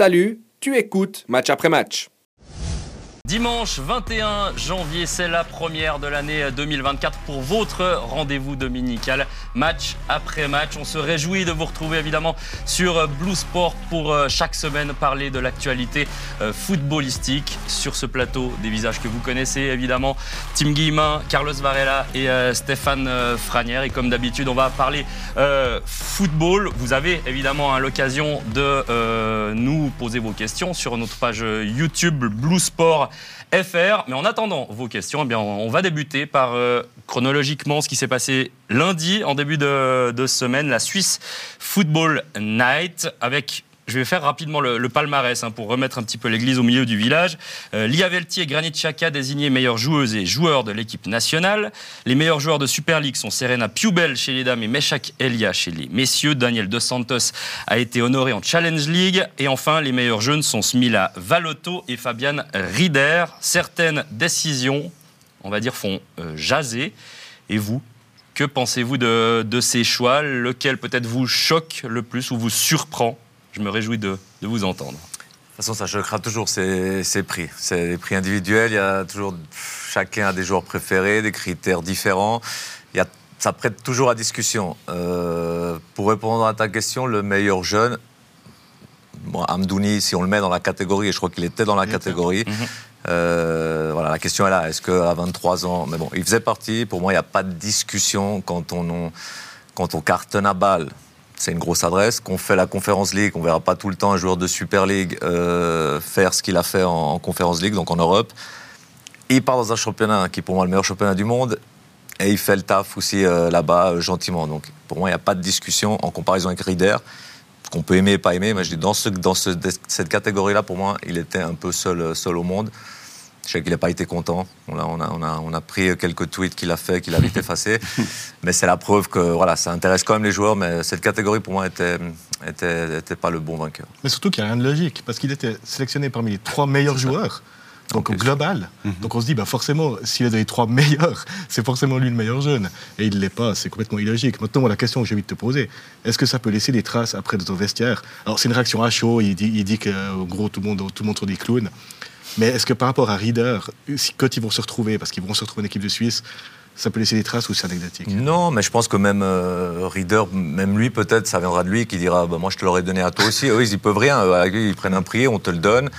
Salut, tu écoutes match après match. Dimanche 21 janvier, c'est la première de l'année 2024 pour votre rendez-vous dominical, match après match. On se réjouit de vous retrouver évidemment sur Blue Sport pour euh, chaque semaine parler de l'actualité euh, footballistique. Sur ce plateau, des visages que vous connaissez évidemment, Tim Guillemin, Carlos Varela et euh, Stéphane Franière. Et comme d'habitude, on va parler football. Vous avez évidemment hein, l'occasion de nous poser vos questions sur notre page YouTube Blue Sport FR. Mais en attendant vos questions, eh bien, on va débuter par euh, chronologiquement ce qui s'est passé lundi en début de, de semaine, la Suisse Football Night, avec je vais faire rapidement le, palmarès hein, pour remettre un petit peu l'église au milieu du village. Euh, Lia Velti et Granit Xhaka désignés meilleures joueuses et joueurs de l'équipe nationale. Les meilleurs joueurs de Super League sont Serena Piubel chez les dames et Meshak Elia chez les messieurs. Daniel Dos Santos a été honoré en Challenge League. Et enfin, les meilleurs jeunes sont Smila Valotto et Fabian Rieder. Certaines décisions, on va dire, font euh, jaser. Et vous, que pensez-vous de, ces choix? Lequel peut-être vous choque le plus ou vous surprend? Je me réjouis de, vous entendre. De toute façon, ça choquera toujours ces, prix. C'est les prix individuels. Il y a toujours chacun a des joueurs préférés, des critères différents. Il y a, ça prête toujours à discussion. Euh, pour répondre à ta question, le meilleur jeune, bon, Amdouni, si on le met dans la catégorie, et je crois qu'il était dans la catégorie. Mhm. Euh, voilà, la question est là. Est-ce qu'à 23 ans, mais bon, il faisait partie. Pour moi, il n'y a pas de discussion quand on, quand on cartonne à balle c'est une grosse adresse. Qu'on fait la Conférence League, on verra pas tout le temps un joueur de Super League euh, faire ce qu'il a fait en, Conférence League, donc en Europe. Il part dans un championnat qui est pour moi le meilleur championnat du monde. Et il fait le taf aussi euh, là-bas, euh, gentiment. Donc pour moi, il n'y a pas de discussion en comparaison avec Rieder. Qu'on peut aimer et pas aimer, mais je dis dans, dans cette catégorie-là, pour moi, il était un peu seul, seul au monde. Je sais qu'il n'a pas été content. On a, on, a, on, a, on a, pris quelques tweets qu'il a fait, qu'il a vite effacé. mais c'est la preuve que voilà, ça intéresse quand même les joueurs. Mais cette catégorie, pour moi, était, était, était pas le bon vainqueur. Mais surtout qu'il n'y a rien de logique, parce qu'il était sélectionné parmi les trois meilleurs joueurs. Donc au global. Mhm. Donc on se dit, bah forcément, s'il est dans les trois meilleurs, c'est forcément lui le meilleur jeune. Et il ne l'est pas, c'est complètement illogique. Maintenant, la question que j'ai envie de te poser, est-ce que ça peut laisser des traces après de ton vestiaire? Alors c'est une réaction à chaud, il dit, il dit que gros, tout le monde, tout le monde sont des clowns. Mais est-ce que par rapport à Reader, quand ils vont se retrouver, parce qu'ils vont se retrouver en équipe de Suisse, ça peut laisser des traces ou c'est anecdotique? Non, mais je pense que même euh, Reader, même lui peut-être, ça viendra de lui qui dira bah, Moi je te l'aurais donné à toi aussi. Eux, ils n'y peuvent rien. Ils prennent un prix, on te le donne.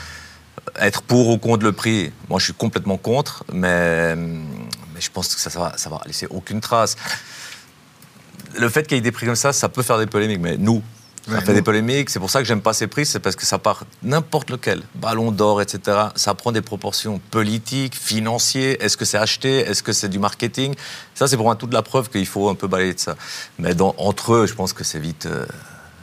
Être pour ou contre le prix, moi je suis complètement contre, mais, mais je pense que ça, ça, va, ça va laisser aucune trace. Le fait qu'il y ait des prix comme ça, ça peut faire des polémiques, mais nous, ça fait des polémiques. C'est pour ça que j'aime pas ces prix, c'est parce que ça part n'importe lequel, ballon d'or, etc. Ça prend des proportions politiques, financières. Est-ce que c'est acheté Est-ce que c'est du marketing? Ça, c'est pour moi toute la preuve qu'il faut un peu balayer de ça. Mais dans, entre eux, je pense que c'est vite. Euh,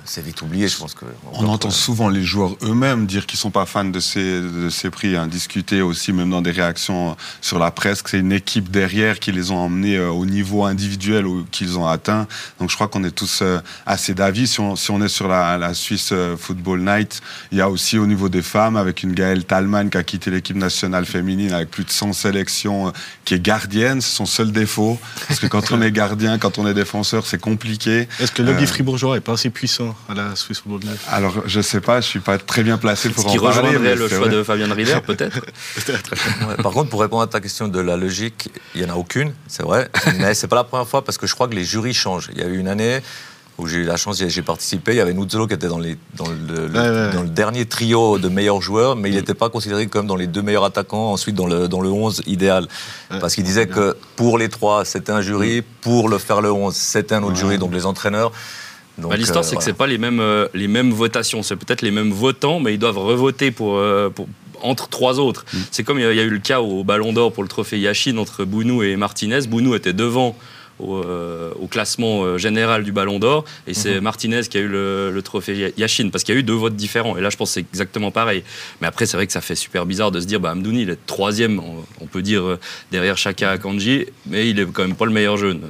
c'est vite oublié, je pense que. On, entend souvent les joueurs eux-mêmes dire qu'ils sont pas fans de ces, de ces prix, hein. discuter aussi, même dans des réactions sur la presse, que c'est une équipe derrière qui les ont emmenés euh, au niveau individuel qu'ils ont atteint. Donc je crois qu'on est tous euh, assez d'avis. Si on, si on est sur la, la Swiss euh, Football Night, il y a aussi au niveau des femmes, avec une Gaëlle Talman qui a quitté l'équipe nationale féminine avec plus de 100 sélections, qui est gardienne, c'est son seul défaut. Parce que quand on est gardien, quand on est défenseur, c'est compliqué. Est-ce que le lobby fribourgeois est pas assez puissant? À la Swiss Football League Alors, je sais pas, je suis pas très bien placé pour en parler. Qui rejoindrait le choix de Fabien Rieder, peut-être Par contre, pour répondre à ta question de la logique, il y en a aucune, c'est vrai, mais c'est pas la première fois parce que je crois que les jurys changent. Il y a eu une année où j'ai eu la chance, j'ai participé. Il y avait Nuzzolo qui était dans, les, dans, le, dans, le, dernier trio de meilleurs joueurs, mais il n'était pas considéré comme dans les deux meilleurs attaquants, ensuite dans le, dans le 11 idéal. Parce qu'il disait que pour les trois, c'était un jury, pour le faire le 11, c'était un autre jury, donc les entraîneurs. Bah, l'histoire, c'est que c'est pas les mêmes, euh, les mêmes votations. C'est peut-être les mêmes votants, mais ils doivent revoter pour, euh, entre trois autres. Mm. C'est comme il y a eu le cas au Ballon d'Or pour le trophée Yachine entre Bounou et Martinez. Bounou était devant au, euh, classement général du Ballon d'Or. Et c'est mm-hmm. Martinez qui a eu le, trophée Yachine, parce qu'il y a eu deux votes différents. Et là, je pense que c'est exactement pareil. Mais après, c'est vrai que ça fait super bizarre de se dire, bah, Amdouni, il est troisième, on, peut dire, derrière Chaka Akanji, mais il est quand même pas le meilleur jeune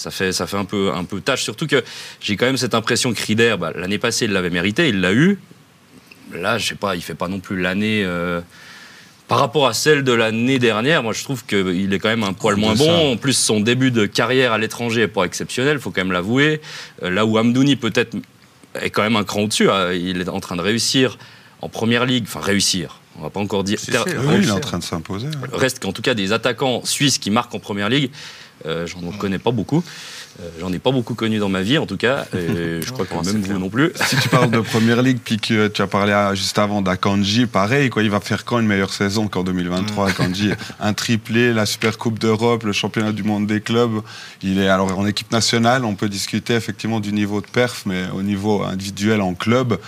ça fait, ça fait un, peu, un peu tâche. Surtout que j'ai quand même cette impression que Rieder, bah, l'année passée, il l'avait mérité, il l'a eu. Là, je sais pas, il fait pas non plus l'année. Euh, par rapport à celle de l'année dernière, moi je trouve qu'il est quand même un poil moins bon. En plus, son début de carrière à l'étranger est pas exceptionnel, il faut quand même l'avouer. Euh, là où Amdouni peut-être est quand même un cran au-dessus, hein. il est en train de réussir en première ligue, enfin réussir. On va pas encore dire. Si, si, ter- oui, il est en train de s'imposer. Reste qu'en tout cas des attaquants suisses qui marquent en première ligue, euh, j'en connais pas beaucoup. Euh, j'en ai pas beaucoup connu dans ma vie en tout cas. Et je crois que Non, même vous clair. non plus. Si tu parles de première ligue, puis que tu as parlé à- juste avant d'Akanji, pareil, quoi, il va faire quand une meilleure saison qu'en 2023 Akanji? Un triplé, la Super Coupe d'Europe, le championnat du monde des clubs. Il est alors en équipe nationale, on peut discuter effectivement du niveau de perf, mais au niveau individuel en club,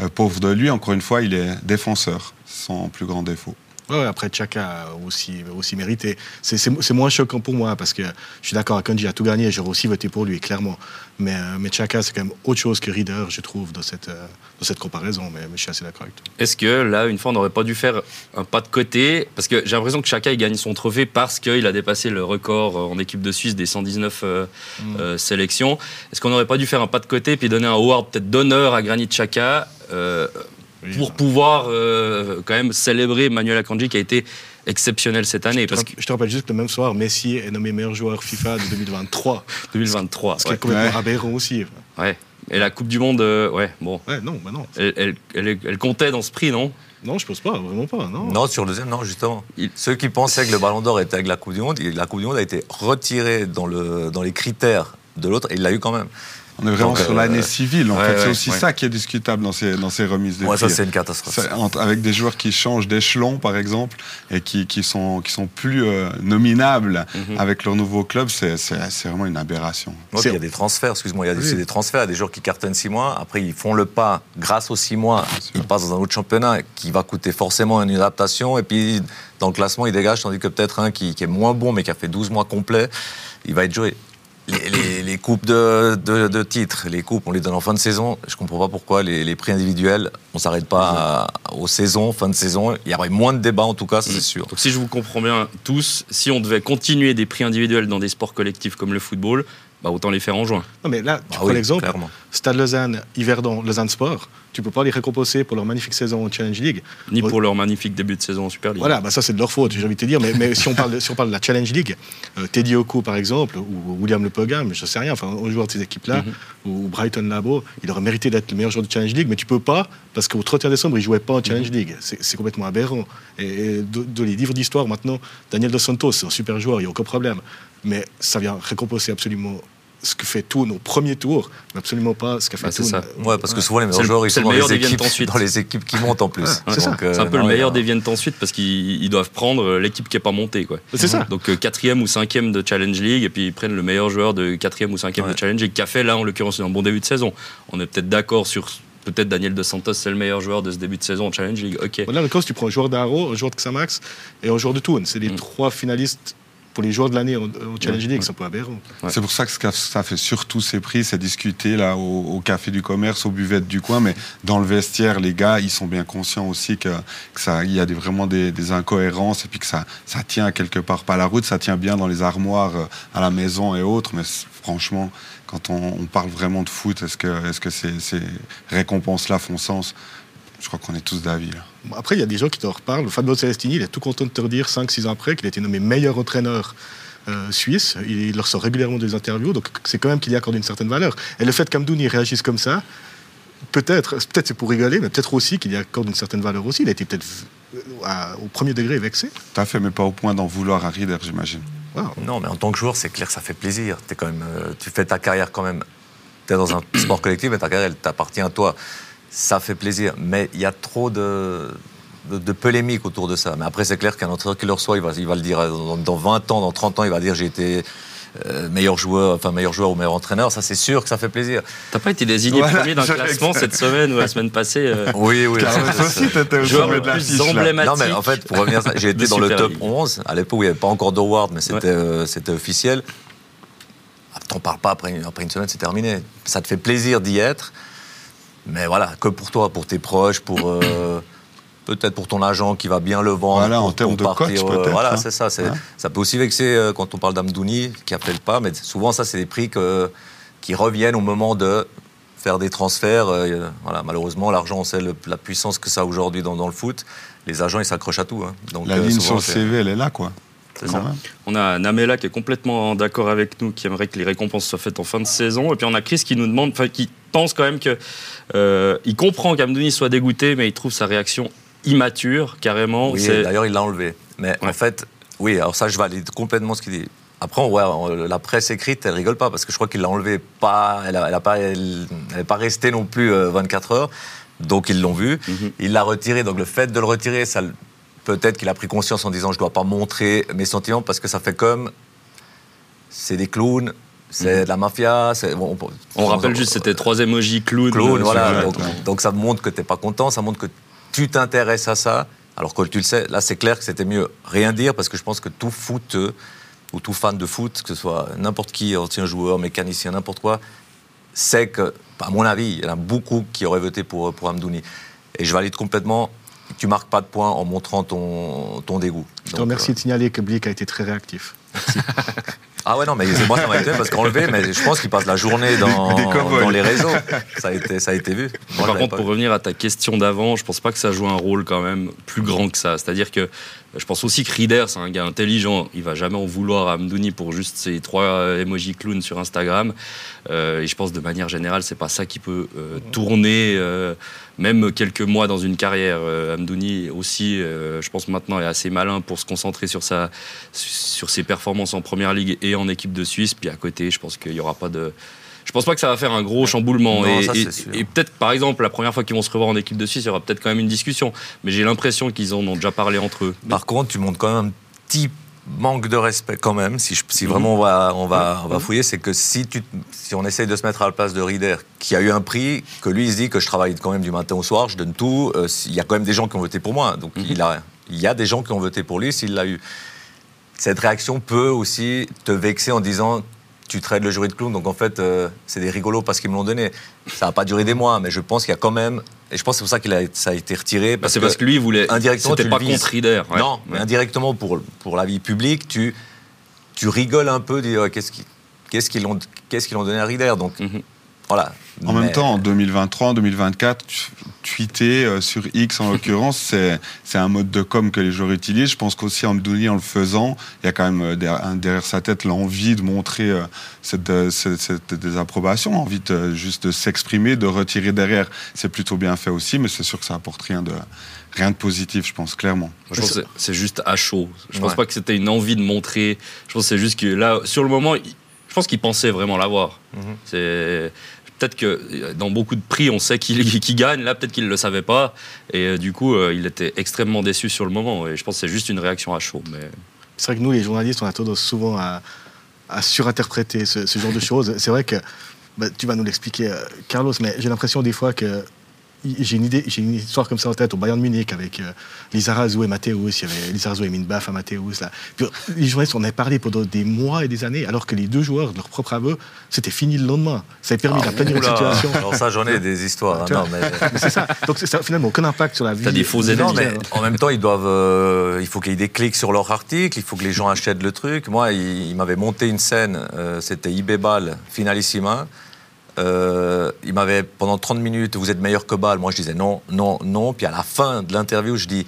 euh, pauvre de lui, encore une fois, il est défenseur, son plus grand défaut. Ouais, après, Chaka aussi, aussi mérité. C'est- moins choquant pour moi parce que je suis d'accord, Kanji a tout gagné, j'aurais aussi voté pour lui, clairement. Mais, euh, mais Chaka, c'est quand même autre chose que Reader, je trouve, dans cette, euh, dans cette comparaison. Mais, mais je suis assez d'accord avec toi. Est-ce que là, une fois, on n'aurait pas dû faire un pas de côté? Parce que j'ai l'impression que Chaka il gagne son trophée parce qu'il a dépassé le record euh, en équipe de Suisse des 119 euh, euh, sélections. Est-ce qu'on n'aurait pas dû faire un pas de côté puis donner un award peut-être d'honneur à Granit Chaka euh, Oui, pour pouvoir euh, quand même célébrer Manuel Akanji qui a été exceptionnel cette année Je te, parce rapp- je te rappelle juste que le même soir, Messi est nommé meilleur joueur FIFA de 2023. que 2023. Ce qui Ouais. est complètement Ouais. aberrant aussi. Ouais. Et la Coupe du Monde, euh, ouais, bon, Ouais, non, bah non. elle, elle- elle- elle comptait dans ce prix, non? Non, je pense pas, vraiment pas. Non. Non, sur le deuxième, non, justement. Il- Ceux qui pensaient que le Ballon d'Or était avec la Coupe du Monde, la Coupe du Monde a été retirée dans, le, dans les critères de l'autre et il l'a eu quand même. On est vraiment Donc, sur euh, l'année civile. En ouais, fait, c'est ouais, aussi ouais. ça qui est discutable dans ces, dans ces remises de Moi, ça, c'est une catastrophe. Avec des joueurs qui changent d'échelon, par exemple, et qui, qui, sont, qui sont plus euh, nominables Mhm. avec leur nouveau club, c'est vraiment une aberration. Il y a des transferts, excuse-moi, il y a des, Oui. des transferts, des joueurs qui cartonnent six mois, après ils font le pas, grâce aux six mois, ils passent dans un autre championnat qui va coûter forcément une adaptation, et puis dans le classement ils dégagent, tandis que peut-être un qui, qui est moins bon mais qui a fait 12 mois complets, il va être joué. Les, coupes de, titres, les coupes, on les donne en fin de saison. Je comprends pas pourquoi les, prix individuels, on s'arrête pas aux saisons, fin de saison. Il y aurait moins de débats en tout cas, c'est sûr. Donc si je vous comprends bien tous, si on devait continuer des prix individuels dans des sports collectifs comme le football, bah autant les faire en juin. Non, mais là, tu Ah prends oui, l'exemple. Stade Lausanne, Yverdon, Lausanne Sport. Tu peux pas les récompenser pour leur magnifique saison en Challenge League. Ni pour leur magnifique début de saison en Super League. Voilà, bah ça c'est de leur faute, j'ai envie de te dire. Mais, mais si, on parle de, si on parle de la Challenge League, euh, Teddy Oko par exemple, ou William Le Pogam, je sais rien, enfin, un joueur de ces équipes-là, ou Brighton Labo, il aurait mérité d'être le meilleur joueur de Challenge League, mais tu peux pas, parce qu'au 31 décembre, il jouait pas en Challenge League. C'est c'est complètement aberrant. Et, et de, de les livres d'histoire maintenant, Daniel Dos Santos, c'est un super joueur, il n'y a aucun problème. Mais ça vient récompenser absolument ce que fait Toon au premier tour, mais absolument pas ce qu'a fait Bah, c'est Toon. ça. Ouais, parce que souvent les meilleurs le- joueurs ils sont le dans les, équipes, ensuite. dans les équipes qui montent en plus. c'est ça. Donc, euh, C'est un peu non, le meilleur des viennent ensuite parce qu'ils ils doivent prendre l'équipe qui est pas montée. Quoi. C'est ça. Donc euh, quatrième ou cinquième de Challenge League et puis ils prennent le meilleur joueur de quatrième ou cinquième Ouais. de Challenge League qui a fait là en l'occurrence un bon début de saison. On est peut-être d'accord sur peut-être Daniel Dos Santos c'est le meilleur joueur de ce début de saison en Challenge League. Ok. Là, en l'occurrence, tu prends un joueur d'Aro, un joueur de Xamax et un joueur de Toon. C'est les Mm. trois finalistes pour les joueurs de l'année en, en Challenge League, c'est un peu aberrant. Ouais. C'est pour ça que ce que ça fait surtout ces prix, c'est discuter là au, au café du commerce, aux buvettes du coin, mais dans le vestiaire, les gars, ils sont bien conscients aussi que, que ça, il y a des, vraiment des, des incohérences et puis que ça, ça tient quelque part pas la route, ça tient bien dans les armoires euh, à la maison et autres, mais franchement, quand on, on parle vraiment de foot, est-ce que, est-ce que ces, ces récompenses-là font sens? Je crois qu'on est tous d'avis. Après, il y a des gens qui te reparlent. Fabio Celestini, il est tout content de te redire 5-6 ans après qu'il a été nommé meilleur entraîneur euh, suisse. Il, il leur sort régulièrement des interviews, donc c'est quand même qu'il y accorde une certaine valeur. Et le fait qu'Amdouni réagisse comme ça, peut-être, peut-être c'est pour rigoler, mais peut-être aussi qu'il y accorde une certaine valeur aussi. Il a été peut-être euh, au premier degré vexé. Tout à fait, mais pas au point d'en vouloir à Rieder, j'imagine. Wow. Non, mais en tant que joueur, c'est clair que ça fait plaisir. Es quand même, euh, tu fais ta carrière quand même. Tu es dans un sport collectif, mais ta carrière, elle t'appartient à toi. Ça fait plaisir. Mais il y a trop de, de, de polémiques autour de ça. Mais après, c'est clair qu'un entraîneur qui le reçoit, il va, il va le dire euh, dans, dans 20 ans, dans 30 ans, il va dire j'ai été euh, meilleur joueur, enfin meilleur joueur ou meilleur entraîneur. Ça, c'est sûr que ça fait plaisir. T'as pas été désigné Voilà, premier d'un classement cette semaine ou la semaine passée euh, Oui, oui. Aussi, t'étais au joueur le plus là. emblématique. Non, mais en fait, pour revenir à ça, j'ai été dans le top League. 11, à l'époque où il n'y avait pas encore d'award, mais c'était euh, c'était officiel. Ah, T'en parles pas après après une semaine, c'est terminé. Ça te fait plaisir d'y être, mais voilà, que pour toi, pour tes proches, pour. euh, Peut-être pour ton agent qui va bien le vendre. Voilà, pour- en termes de partir, euh, peut-être, Voilà, hein. c'est ça. c'est- Hein Ça peut aussi vexer euh, quand on parle d'Amdouni, qui a fait le pas, mais souvent, ça, c'est des prix que- qui reviennent au moment de faire des transferts. euh, voilà, malheureusement, l'argent, on sait le- la puissance que ça a aujourd'hui dans, dans le foot. Les agents, ils s'accrochent à tout. hein. Donc, La euh, ligne souvent, sur le CV, elle est là, quoi. C'est Quand ça. même. On a Namela qui est complètement d'accord avec nous, qui aimerait que les récompenses soient faites en fin de saison. Et puis on a Chris qui nous demande, enfin qui pense quand même que euh, il comprend qu'Amdouni soit dégoûté, mais il trouve sa réaction immature, carrément. Oui, d'ailleurs, il l'a enlevé. Mais Ouais. en fait, oui, alors ça, je valide complètement ce qu'il dit. Après, ouais, la presse écrite, elle rigole pas parce que je crois qu'il l'a enlevé pas. Elle n'est pas, elle, elle est pas restée non plus euh, 24 heures. Donc, ils l'ont vu. Mhm. Il l'a retiré. Donc, le fait de le retirer, ça, peut-être qu'il a pris conscience en disant je dois pas montrer mes sentiments parce que ça fait comme. C'est des clowns, c'est Mhm. de la mafia. bon, on, On rappelle juste, c'était trois emojis clown. clown, euh, voilà. Donc, donc ça montre que tu n'es pas content, ça montre que tu t'intéresses à ça, alors que tu le sais. Là, c'est clair que c'était mieux rien dire, parce que je pense que tout foot, euh, ou tout fan de foot, que ce soit n'importe qui, ancien joueur, mécanicien, n'importe quoi, sait que, à mon avis, il y en a beaucoup qui auraient voté pour, pour Amdouni. Et je valide complètement, tu marques pas de points en montrant ton, ton dégoût. Je te Donc, remercie euh, de signaler que Blick a été très réactif. ah ouais, non, mais c'est moi, ça m'a été parce qu'enlevé, mais je pense qu'il passe la journée dans, les réseaux. Ça a été, ça a été vu. Moi, Par contre, pour vu. revenir à ta question d'avant, je pense pas que ça joue un rôle quand même plus grand que ça. C'est-à-dire que je pense aussi que Rieder, c'est un gars intelligent. Il va jamais en vouloir à Amdouni pour juste ces trois euh, emojis clowns sur Instagram. Euh, et je pense de manière générale, c'est pas ça qui peut euh, tourner euh, même quelques mois dans une carrière. Amdouni aussi, je pense maintenant est assez malin pour se concentrer sur sa sur ses performances en première ligue et en équipe de Suisse. Puis à côté, je pense qu'il y aura pas de je pense pas que ça va faire un gros chamboulement. Non, et peut-être, par exemple, la première fois qu'ils vont se revoir en équipe de Suisse, il y aura peut-être quand même une discussion. Mais j'ai l'impression qu'ils en ont déjà parlé entre eux. Par contre, tu montres quand même un petit manque de respect quand même. Si, je- si vraiment on va, on va, on va fouiller, c'est que si, tu, si on essaye de se mettre à la place de Rieder, qui a eu un prix, que lui il se dit que je travaille quand même du matin au soir, je donne tout. euh, il y a quand même des gens qui ont voté pour moi, donc Mhm. il, a, il y a des gens qui ont voté pour lui s'il l'a eu. Cette réaction peut aussi te vexer en disant tu traites le jury de clown, donc en fait euh, c'est des rigolos parce qu'ils me l'ont donné. Ça n'a pas duré des mois, mais je pense qu'il y a quand même, et je pense que c'est pour ça qu'il a, ça a été retiré. Bah, c'est parce que lui, il voulait. indirectement, tu pas contre ouais. Non, mais indirectement pour, pour la vie publique, tu, tu rigoles un peu, dis, euh, qu'est-ce qui- qu'est-ce qu'ils ont, qu'est-ce qu'ils ont donné à Rieder. Donc Mhm. Voilà. En Mais- même temps, en 2023, en 2024, tu- tweeter euh, sur X en l'occurrence, c'est c'est un mode de com que les joueurs utilisent. Je pense qu'aussi Amdouni, en le faisant, il y a quand même euh, derrière, sa tête l'envie de montrer euh, cette, euh, cette, cette désapprobation, envie de, euh, juste de s'exprimer, de retirer derrière. C'est plutôt bien fait aussi, mais c'est sûr que ça apporte rien de, rien de positif, je pense, clairement. Je pense que c'est- juste à chaud. Je pense Ouais. pas que c'était une envie de montrer. Je pense que c'est juste que là, sur le moment, je pense qu'il pensait vraiment l'avoir. Mhm. C'est peut-être que euh, dans beaucoup de prix, on sait qu'il qu'il gagne. Là, peut-être qu'il le savait pas. Et euh, du coup, euh, il était extrêmement déçu sur le moment. Et je pense que c'est juste une réaction à chaud. Mais C'est vrai que nous, les journalistes, on a tendance souvent à, surinterpréter ce, genre de choses. C'est vrai que bah, tu vas nous l'expliquer, Carlos, mais j'ai l'impression des fois que j'ai une idée, j'ai une histoire comme ça en tête au Bayern de Munich avec euh, Lizarazu et Matthäus. Il y avait Lizarazu et Minbaf à Matthäus. Là. Puis, les journalistes, on avait parlé pendant des mois et des années, alors que les deux joueurs, de leur propre aveu, c'était fini le lendemain. Ça a permis Ah, d'aplanir la situation. Alors ça, j'en ai des histoires. hein, Tu vois. non, mais... Mais c'est ça. Donc, ça a finalement aucun impact sur la vie. T'as des faux vie, mais hein. en même temps, ils doivent, euh, il faut qu'il y ait des clics sur leur article, il faut que les gens achètent le truc. Moi, il, il m'avait monté une scène, euh, c'était IB Ball, finalissima. Euh, il m'avait, pendant 30 minutes, vous êtes meilleur que Ball. Moi, je disais non, non, non. Puis à la fin de l'interview, je dis,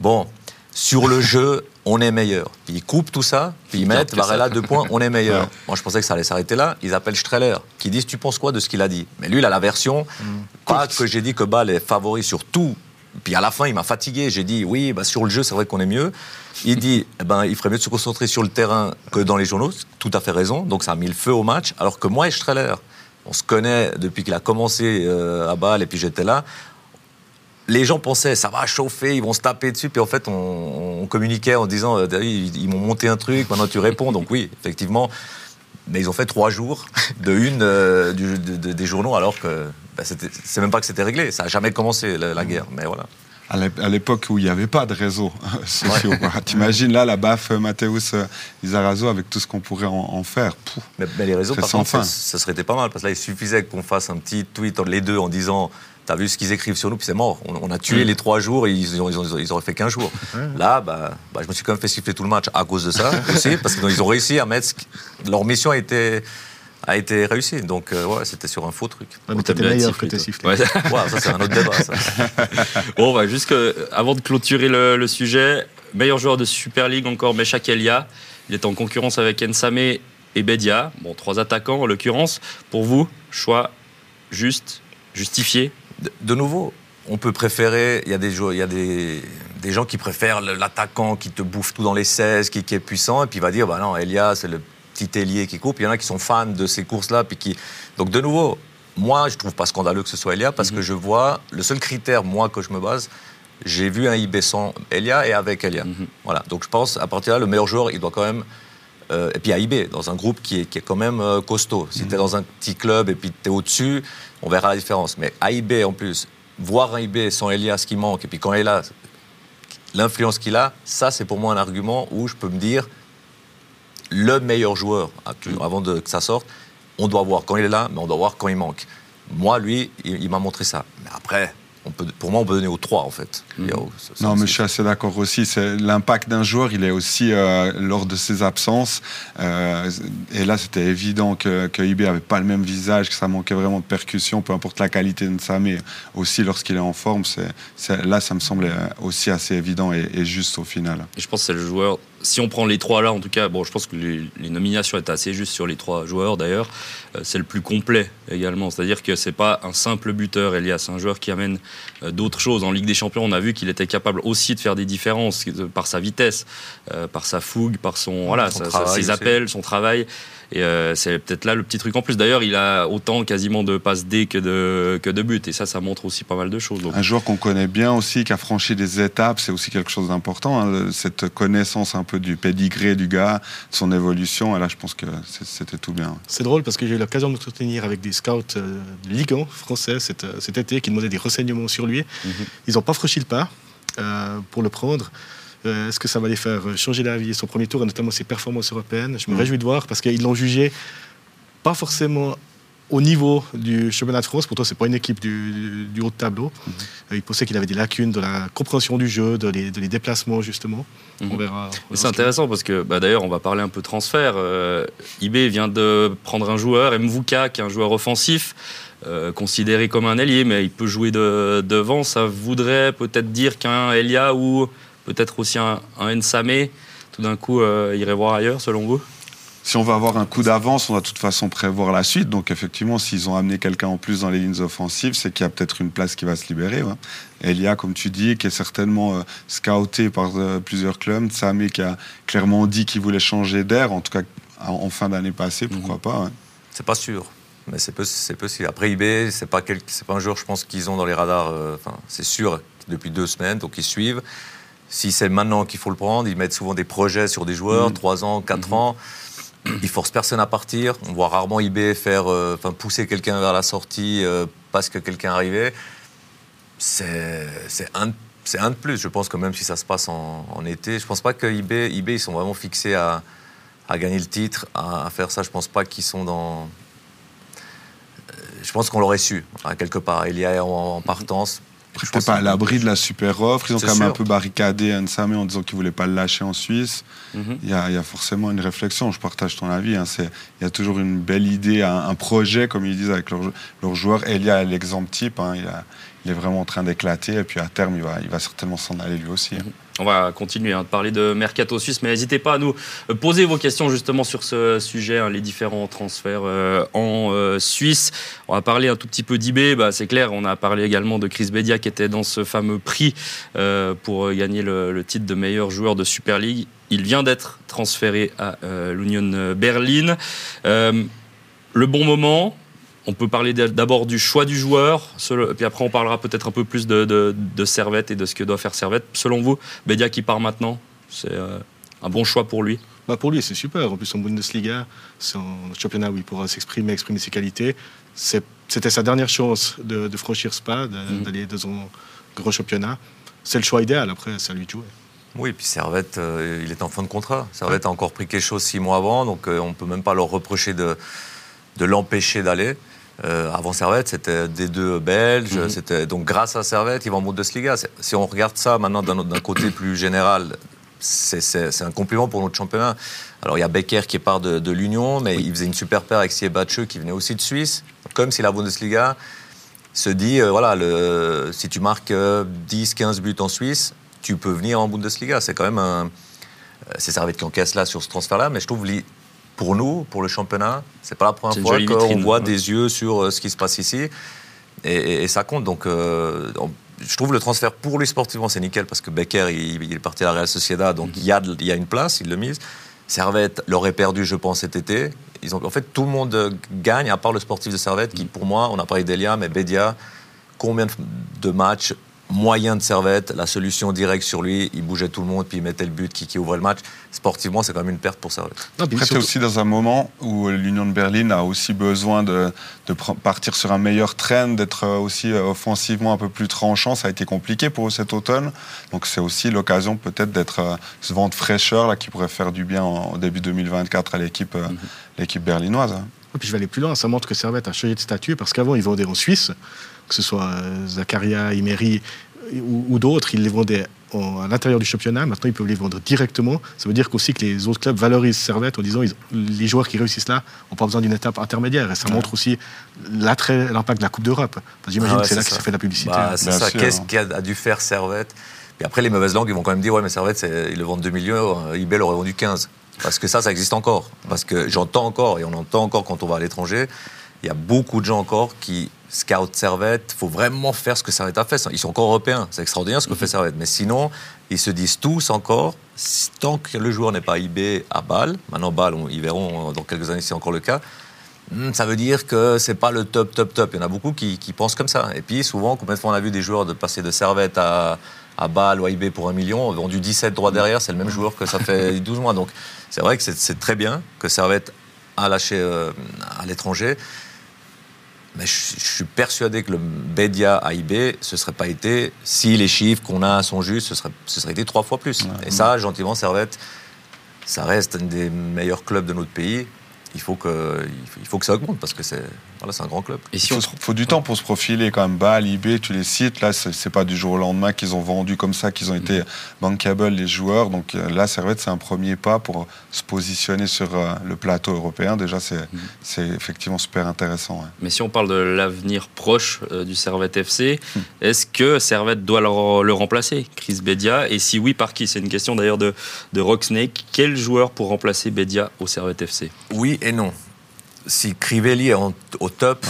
bon, sur le jeu, on est meilleur. Puis ils coupent tout ça, puis ils mettent que ça. Varela deux points, on est meilleur. Ouais. Moi, je pensais que ça allait s'arrêter là. Ils appellent Streller, qui disent, tu penses quoi de ce qu'il a dit? Mais lui, il a la version, pas que j'ai dit que Ball est favori sur tout. Puis à la fin, il m'a fatigué. J'ai dit, oui, bah, sur le jeu, c'est vrai qu'on est mieux. Il dit, eh ben, il ferait mieux de se concentrer sur le terrain que dans les journaux. Tout à fait raison. Donc ça a mis le feu au match. Alors que moi et Streller, on se connaît depuis qu'il a commencé euh, à Bâle et puis j'étais là. Les gens pensaient, ça va chauffer, ils vont se taper dessus. Puis en fait, on, communiquait en disant, euh, ils, ils m'ont monté un truc, maintenant tu réponds. Donc oui, effectivement. Mais ils ont fait trois jours de une euh, des journaux alors que bah, c'est même pas que c'était réglé. Ça a jamais commencé la, la guerre. Mais voilà. À l'ép- à l'époque où il n'y avait pas de réseaux sociaux. quoi. T'imagines là la baffe euh, Mathéus euh, Lizarazu avec tout ce qu'on pourrait en, en faire. Mais, mais les réseaux, par contre, ça, fin. ça serait été pas mal. Parce que là, il suffisait qu'on fasse un petit tweet entre les deux en disant T'as vu ce qu'ils écrivent sur nous, puis c'est mort. On, on a tué les trois jours et ils, ont- ils, ont- ils auraient fait 15 jours. Là, bah, bah, je me suis quand même fait siffler tout le match à cause de ça aussi, parce qu'ils ont réussi à mettre. Leur mission a été, a été réussie. Donc, euh, ouais, c'était sur un faux truc. Ouais, mais t'étais bien meilleur sifflé, que sifflé. Ouais. Ouais, ça, c'est un autre débat. Ça. Bon, bah, juste que, avant de clôturer le, le sujet, meilleur joueur de Super League encore, Meshak Elia. Il est en concurrence avec Ensame et Bedia. Bon, trois attaquants en l'occurrence. Pour vous, choix juste, justifié de, de nouveau, on peut préférer. Il y a des, il y a des, des gens qui préfèrent l'attaquant qui te bouffe tout dans les 16, qui, qui est puissant, et puis il va dire bah non, Elia, c'est le petit ailier qui coupe. Il y en a qui sont fans de ces courses-là, puis qui. Donc de nouveau, moi, je trouve pas scandaleux que ce soit Elia, parce que je vois le seul critère, moi, que je me base. J'ai vu un IB sans Elia et avec Elia. Voilà. Donc je pense, à partir de là, le meilleur joueur, il doit quand même. euh, et puis AIB, dans un groupe qui est, qui est quand même euh, costaud. Si tu es dans un petit club et puis tu es au-dessus, on verra la différence. Mais AIB en plus, voir un IB sans Elia, ce qui manque, et puis quand là, l'influence qu'il a, ça c'est pour moi un argument où je peux me dire le meilleur joueur, actu- avant de, que ça sorte, on doit voir quand il est là, mais on doit voir quand il manque. Moi, lui, il, il m'a montré ça. Mais après, on peut, pour moi, on peut donner aux trois, en fait. Ça- ça- Non, mais je suis assez d'accord aussi. C'est l'impact d'un joueur, il est aussi euh, lors de ses absences. Euh, et là, c'était évident que, que IB avait pas le même visage, que ça manquait vraiment de percussion, peu importe la qualité de sa mais aussi lorsqu'il est en forme. Là, ça me semblait aussi assez évident et, et juste au final. Et je pense que c'est le joueur. Si on prend les trois là, en tout cas, bon, je pense que les, les nominations étaient assez justes sur les trois joueurs d'ailleurs. Euh, c'est le plus complet également. C'est-à-dire que c'est pas un simple buteur, Elias. C'est un joueur qui amène euh, d'autres choses. En Ligue des Champions, on a vu qu'il était capable aussi de faire des différences euh, par sa vitesse, euh, par sa fougue, par son, voilà, Son sa- sa- travail ses appels, son travail. Et euh, c'est peut-être là le petit truc en plus. D'ailleurs, il a autant quasiment de passes D que de, que de buts. Et ça, ça montre aussi pas mal de choses. Donc, Un joueur qu'on connaît bien aussi, qui a franchi des étapes, c'est aussi quelque chose d'important. hein, cette connaissance un peu du pédigré du gars, de son évolution. Et là, je pense que c'était tout bien. C'est drôle parce que j'ai eu l'occasion de m'entretenir avec des scouts euh, de Ligue 1 français cet, euh, cet été qui demandaient des renseignements sur lui. Mhm. Ils n'ont pas franchi le pas euh, pour le prendre. Euh, Est-ce que ça va les faire euh, changer d'avis Son premier tour, et notamment ses performances européennes, je me Mhm. réjouis de voir parce qu'ils l'ont jugé pas forcément au niveau du championnat de France. Pourtant, c'est pas une équipe du, du haut de tableau. Euh, Ils pensaient qu'il avait des lacunes dans la compréhension du jeu, dans les, dans les déplacements, justement. On verra. on verra c'est ce intéressant parce que bah, d'ailleurs, on va parler un peu transfert. Euh, IB vient de prendre un joueur, Mvuka, qui est un joueur offensif, euh, considéré comme un ailier, mais il peut jouer de- devant. Ça voudrait peut-être dire qu'un Elia ou peut-être aussi un, un Nsame, tout d'un coup, euh, irait voir ailleurs, selon vous? Si on veut avoir un coup d'avance, on doit de toute façon prévoir la suite. Donc effectivement, s'ils ont amené quelqu'un en plus dans les lignes offensives, c'est qu'il y a peut-être une place qui va se libérer. Ouais. Elia, comme tu dis, qui est certainement euh, scouté par euh, plusieurs clubs. Samé qui a clairement dit qu'il voulait changer d'air, en tout cas en, en fin d'année passée, pourquoi pas. ouais. C'est pas sûr. Mais c'est possi- c'est possible. Après, IB, c'est pas, quel- pas un joueur, je pense, qu'ils ont dans les radars. euh, Enfin, c'est sûr, depuis deux semaines, donc ils suivent. Si c'est maintenant qu'il faut le prendre, ils mettent souvent des projets sur des joueurs, Mhm. trois ans, quatre ans. Ils forcent personne à partir. On voit rarement IB faire, euh, enfin, pousser quelqu'un vers la sortie euh, parce que quelqu'un arrivait. C'est c'est un, de plus. Je pense que même si ça se passe en, en été, je pense pas que IB, IB, ils sont vraiment fixés à, à gagner le titre, à, à faire ça. Je pense pas qu'ils sont dans. Euh, Je pense qu'on l'aurait su, hein, quelque part. Il y a en, en partance. Pense pas à l'abri de la super offre. Ils ont quand même un peu barricadé Nsame en disant qu'ils voulaient pas le lâcher en Suisse. Mhm. Il y, a, il y a forcément une réflexion. Je partage ton avis. hein. Il y a toujours une belle idée, un, un projet, comme ils disent avec leurs leurs joueurs. Elia est l'exemple type. hein. Il, a- il est vraiment en train d'éclater. Et puis à terme, il va, il va certainement s'en aller lui aussi. hein. On va continuer hein, de parler de Mercato Suisse, mais n'hésitez pas à nous euh, poser vos questions justement sur ce sujet, hein, les différents transferts euh, en euh, Suisse. On va parler un tout petit peu d'IB, bah, c'est clair, on a parlé également de Chris Bedia qui était dans ce fameux prix pour gagner le, titre de meilleur joueur de Super League. Il vient d'être transféré à l'Union Berlin. Le bon moment, on peut parler d'abord du choix du joueur, puis après on parlera peut-être un peu plus de, de, de Servette et de ce que doit faire Servette. Selon vous, Bedia qui part maintenant, c'est euh, un bon choix pour lui? Bah pour lui, c'est super. En plus, en Bundesliga, c'est un championnat où il pourra s'exprimer, exprimer ses qualités. C'est- C'était sa dernière chance de, de franchir ce pas, de- Mhm. d'aller dans un grand championnat. C'est le choix idéal. Après, c'est à lui de jouer. Oui, puis Servette, euh, il est en fin de contrat. Servette a encore pris quelque chose six mois avant, donc euh, on ne peut même pas leur reprocher de, de l'empêcher d'aller. Euh, avant Servette, c'était des deux belges. Mhm. C'était donc grâce à Servette, ils vont en Bundesliga. Si on regarde ça maintenant d'un côté plus général, c'est- un compliment pour notre championnat. Alors il y a Becker qui part de, de l'Union, mais il faisait une super paire avec Siebatcheux qui venait aussi de Suisse. Comme si la Bundesliga se dit, euh, voilà, le, si tu marques 10-15 buts en Suisse, tu peux venir en Bundesliga. C'est quand même un. C'est Servette qui encaisse là sur ce transfert-là, mais je trouve pour nous, pour le championnat, c'est pas la première fois qu'on voit des yeux sur ce qui se passe ici. Et, ça compte. Donc, je trouve le transfert pour lui sportivement, c'est nickel parce que Becker, il, est parti à la Real Sociedad, donc il, y a, il y a une place, il le mise. Servette l'aurait perdu, je pense, cet été. Ils ont, en fait, tout le monde gagne, à part le sportif de Servette, qui, pour moi, on a parlé d'Elia, mais Bedia, combien de matchs moyen de Servette, la solution directe sur lui, il bougeait tout le monde, puis il mettait le but qui, qui ouvrait le match. Sportivement, c'est quand même une perte pour Servette. Après, c'est aussi dans un moment où l'Union de Berlin a aussi besoin de, de partir sur un meilleur trend, d'être aussi euh, offensivement un peu plus tranchant. Ça a été compliqué pour eux cet automne. Donc c'est aussi l'occasion peut-être d'être euh, ce vent de fraîcheur là, qui pourrait faire du bien au début 2024 à l'équipe euh, mhm. l'équipe berlinoise. Et puis je vais aller plus loin, ça montre que Servette a changé de statut parce qu'avant ils vendaient en Suisse que ce soit euh, Zakaria, Imery ou, d'autres, ils les vendaient à l'intérieur du championnat. Maintenant, ils peuvent les vendre directement. Ça veut dire aussi que les autres clubs valorisent Servette en disant ils, les joueurs qui réussissent là n'ont pas besoin d'une étape intermédiaire. Et ça montre aussi l'impact de la Coupe d'Europe. J'imagine ah que c'est là que ça fait la publicité. Bah, c'est ça. Qu'est-ce qu'a dû faire Servette? Et après, les mauvaises langues, ils vont quand même dire ouais, mais Servette, ils le vendent 2 millions, euh, eBay l'aurait vendu 15. Parce que ça, ça existe encore. Parce que j'entends encore, et on entend encore quand on va à l'étranger, il y a beaucoup de gens encore qui scout Servette. Il faut vraiment faire ce que Servette a fait. Ils sont encore européens. C'est extraordinaire ce que fait Servette. Mais sinon, ils se disent tous encore, tant que le joueur n'est pas IB à Bâle, maintenant Bâle, ils verront dans quelques années si c'est encore le cas, hmm, ça veut dire que c'est pas le top, top, top. Il y en a beaucoup qui, pensent comme ça. Et puis souvent, combien de fois on a vu des joueurs de passer de Servette à, à Bâle ou à IB pour un million, vendu 17 droits derrière, c'est le même joueur que ça fait 12 mois. Donc c'est vrai que c'est très bien que Servette a lâché euh, à l'étranger. Mais je, suis persuadé que le Bedia AIB, ce serait pas été, si les chiffres qu'on a sont justes, ce serait, ce serait été trois fois plus. Et ça, gentiment, Servette, ça reste un des meilleurs clubs de notre pays il faut que, il faut que ça augmente parce que c'est voilà, un grand club. Et si il faut, du temps pour se profiler quand même. Bâle, IB, tu les cites. Là, c'est pas du jour au lendemain qu'ils ont vendu comme ça, qu'ils ont été mm. bankable les joueurs. Donc euh, là, Servette, c'est un premier pas pour se positionner sur euh, le plateau européen. Déjà, c'est mm. effectivement super intéressant. Mais si on parle de l'avenir proche euh, du Servette FC, mm. est-ce que Servette doit le, remplacer, Chris Bedia Et si oui, par qui? C'est une question d'ailleurs de, de Rocksnake. Quel joueur pour remplacer Bedia au Servette FC Oui, et non. Si Crivelli est au top,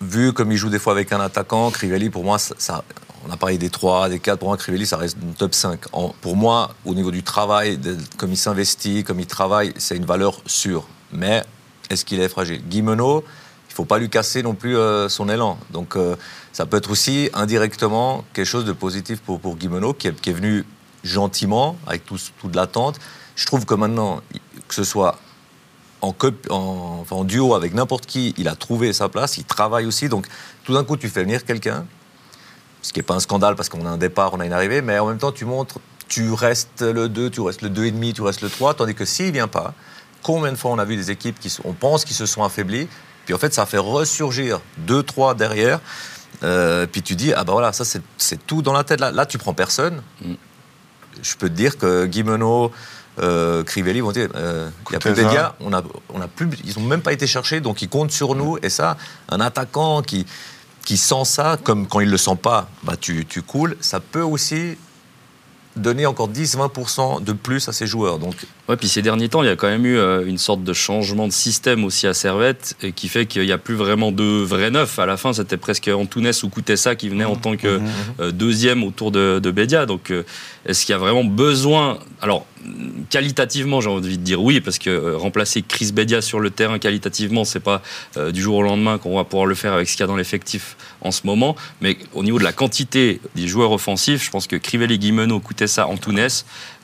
vu comme il joue des fois avec un attaquant, Crivelli, pour moi, ça, on a parlé des 3, des 4, pour moi, Crivelli, ça reste une top 5. pour moi, au niveau du travail, comme il s'investit, comme il travaille, c'est une valeur sûre. Mais est-ce qu'il est fragile? Guimeno, il ne faut pas lui casser non plus euh, son élan. Donc, euh, ça peut être aussi indirectement quelque chose de positif pour, pour Guimeno, qui est, venu gentiment, avec tout, toute l'attente. Je trouve que maintenant, que ce soit en, en, duo avec n'importe qui, il a trouvé sa place, il travaille aussi. Donc tout d'un coup, tu fais venir quelqu'un, ce qui n'est pas un scandale parce qu'on a un départ, on a une arrivée, mais en même temps, tu montres, tu restes le 2, tu restes le 2,5, tu restes le 3, tandis que s'il ne vient pas, combien de fois on a vu des équipes qui, on pense qu'ils se sont affaiblies, puis en fait, ça fait ressurgir 2, 3 derrière. Euh, puis tu dis, ah ben voilà, ça c'est tout dans la tête. Là, là tu prends personne. Mm. Je peux te dire que Guimeno, euh, Crivelli vont dire euh, il n'y a plus de médias, on a, on a plus, ils n'ont même pas été cherchés, donc ils comptent sur nous. Et ça, un attaquant qui, qui sent ça, comme quand il ne le sent pas, bah tu, tu coules, ça peut aussi donner encore 10-20% de plus à ses joueurs. Donc... Ouais, puis ces derniers temps, il y a quand même eu euh, une sorte de changement de système aussi à Servette, et qui fait qu'il n'y a plus vraiment de vrais neufs. À la fin, c'était presque Antunes ou Koutessa qui venaient en tant que mmh, mmh, mmh. deuxième autour de, de Bédia. Donc, est-ce qu'il y a vraiment besoin... Alors, qualitativement, j'ai envie de dire oui, parce que euh, remplacer Chris Bedia sur le terrain qualitativement, c'est pas euh, du jour au lendemain qu'on va pouvoir le faire avec ce qu'il y a dans l'effectif en ce moment. Mais au niveau de la quantité des joueurs offensifs, je pense que Crivelli, Guimeno, Koutessa, Antunes,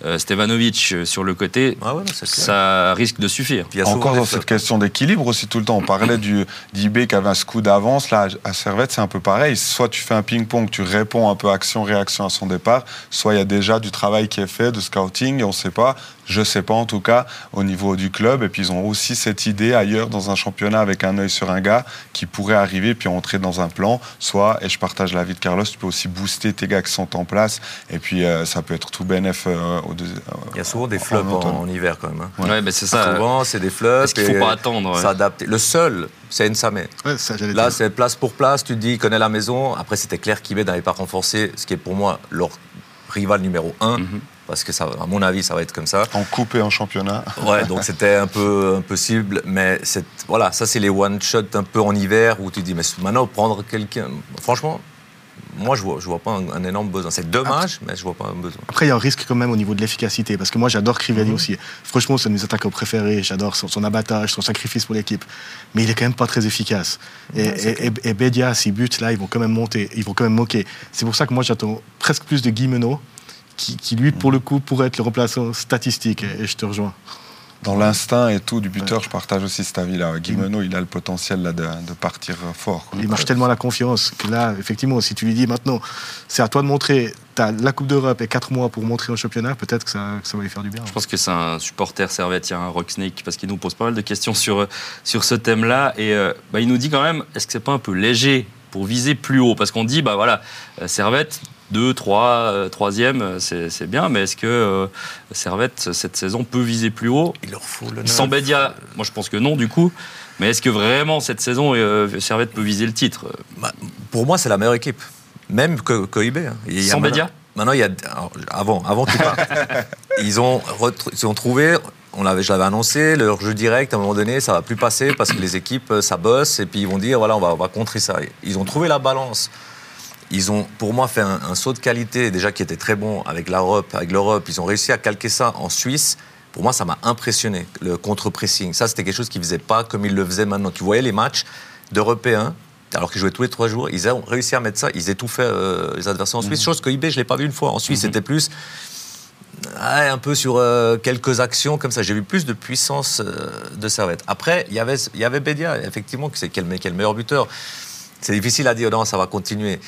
euh, Stevanovic sur le côté, ah ça risque de suffire. Encore dans cette question d'équilibre aussi tout le temps. On parlait du d'IB qui avait un scout d'avance. Là, à Servette, c'est un peu pareil. Soit tu fais un ping-pong, tu réponds un peu action-réaction à son départ, soit il y a déjà du travail qui est fait de scouting et on sait pas, je sais pas en tout cas, au niveau du club. Et puis ils ont aussi cette idée ailleurs dans un championnat avec un œil sur un gars qui pourrait arriver puis entrer dans un plan. Soit, et je partage l'avis de Carlos, tu peux aussi booster tes gars qui sont en place. Et puis euh, ça peut être tout bénéf. Euh, il y a souvent des flops en, hiver quand même. Hein. Ouais. mais c'est ça. Souvent, c'est des flops. Est-ce qu'il faut pas attendre S'adapter. Le seul, c'est Nsame. Ouais, Là, c'est place pour place. Tu te dis, il connaît la maison. Après, c'était clair qu'il n'avait pas renforcé, ce qui est pour moi leur rival numéro 1. Parce que, ça, à mon avis, ça va être comme ça. En coupe et en championnat. Ouais, donc c'était un peu impossible. Mais voilà, ça, c'est les one-shots un peu en hiver où tu dis, mais maintenant, prendre quelqu'un. Franchement, moi, je ne vois, je vois pas un, énorme besoin. C'est dommage, mais je ne vois pas un besoin. Après, il y a un risque quand même au niveau de l'efficacité, parce que moi, j'adore Crivelli mhm. aussi. Franchement, c'est un de mes attaquants préférés. J'adore son, abattage, son sacrifice pour l'équipe. Mais il est quand même pas très efficace. Et, et, Bédia, s'il bute, là, ils vont quand même monter, ils vont quand même moquer. C'est pour ça que moi, j'attends presque plus de Guimeno, qui, qui, lui, pour le coup, pourrait être le remplaçant statistique. et je te rejoins dans l'instinct et tout du buteur, je partage aussi cet avis-là. Guimeno, il a le potentiel là, de, partir fort. Il marche tellement la confiance que là, effectivement, si tu lui dis maintenant, c'est à toi de montrer, tu as la Coupe d'Europe et 4 mois pour montrer en championnat, peut-être que ça, ça, va lui faire du bien. Je pense que c'est un supporter servette, il y a un Rock Snake, parce qu'il nous pose pas mal de questions sur, sur ce thème-là. Et euh, bah, il nous dit quand même, est-ce que c'est pas un peu léger pour viser plus haut? Parce qu'on dit, bah voilà, euh, Servette, 2, 3, 3e, c'est bien, mais est-ce que euh, Servette, cette saison, peut viser plus haut? Il leur faut le Sans Bédia, moi je pense que non, du coup. Mais est-ce que vraiment cette saison, euh, Servette peut viser le titre? Bah, Pour moi, c'est la meilleure équipe. Même que, que IB. Hein. Sans Bédia Maintenant, il y a. avant, avant qu'ils partent, ils, ont ils ont trouvé on l'avait, je l'avais annoncé, leur jeu direct, à un moment donné, ça va plus passer parce que les équipes, ça bosse, et puis ils vont dire, voilà, on va, on va contrer ça. Ils ont trouvé la balance ils ont, pour moi, fait un, saut de qualité, déjà qui était très bon avec l'Europe. Avec l'Europe, ils ont réussi à calquer ça en Suisse. Pour moi, ça m'a impressionné, le contre-pressing. Ça, c'était quelque chose qu'ils ne faisaient pas comme ils le faisaient maintenant. Tu voyais les matchs d'Européens, alors qu'ils jouaient tous les trois jours, ils ont réussi à mettre ça, ils étouffaient euh, les adversaires en Suisse, mhm. chose que IB, je ne l'ai pas vu une fois. En Suisse, mhm. c'était plus un peu sur euh, quelques actions comme ça. J'ai vu plus de puissance euh, de Servette. Après, il y avait, il y avait Bédia, effectivement, qui est, le, le meilleur buteur. C'est difficile à dire, non, ça va continuer.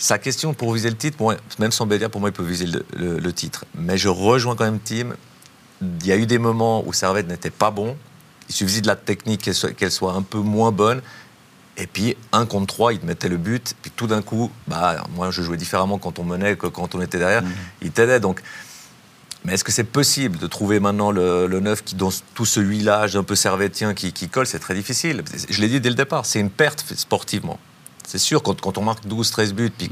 Sa question pour viser le titre, même sans Bédia, pour moi, il peut viser le, titre. Mais je rejoins quand même Tim. Il y a eu des moments où Servette n'était pas bon. Il suffisait de la technique qu'elle soit, un peu moins bonne. Et puis, un contre trois, il te mettait le but. Puis tout d'un coup, bah, moi, je jouais différemment quand on menait que quand on était derrière. Mmh. Il t'aidait. Donc, mais est-ce que c'est possible de trouver maintenant le, neuf qui, dans tout ce huilage un peu servetien qui, qui colle? C'est très difficile. Je l'ai dit dès le départ, c'est une perte sportivement. C'est sûr, quand, quand, on marque 12, 13 buts, puis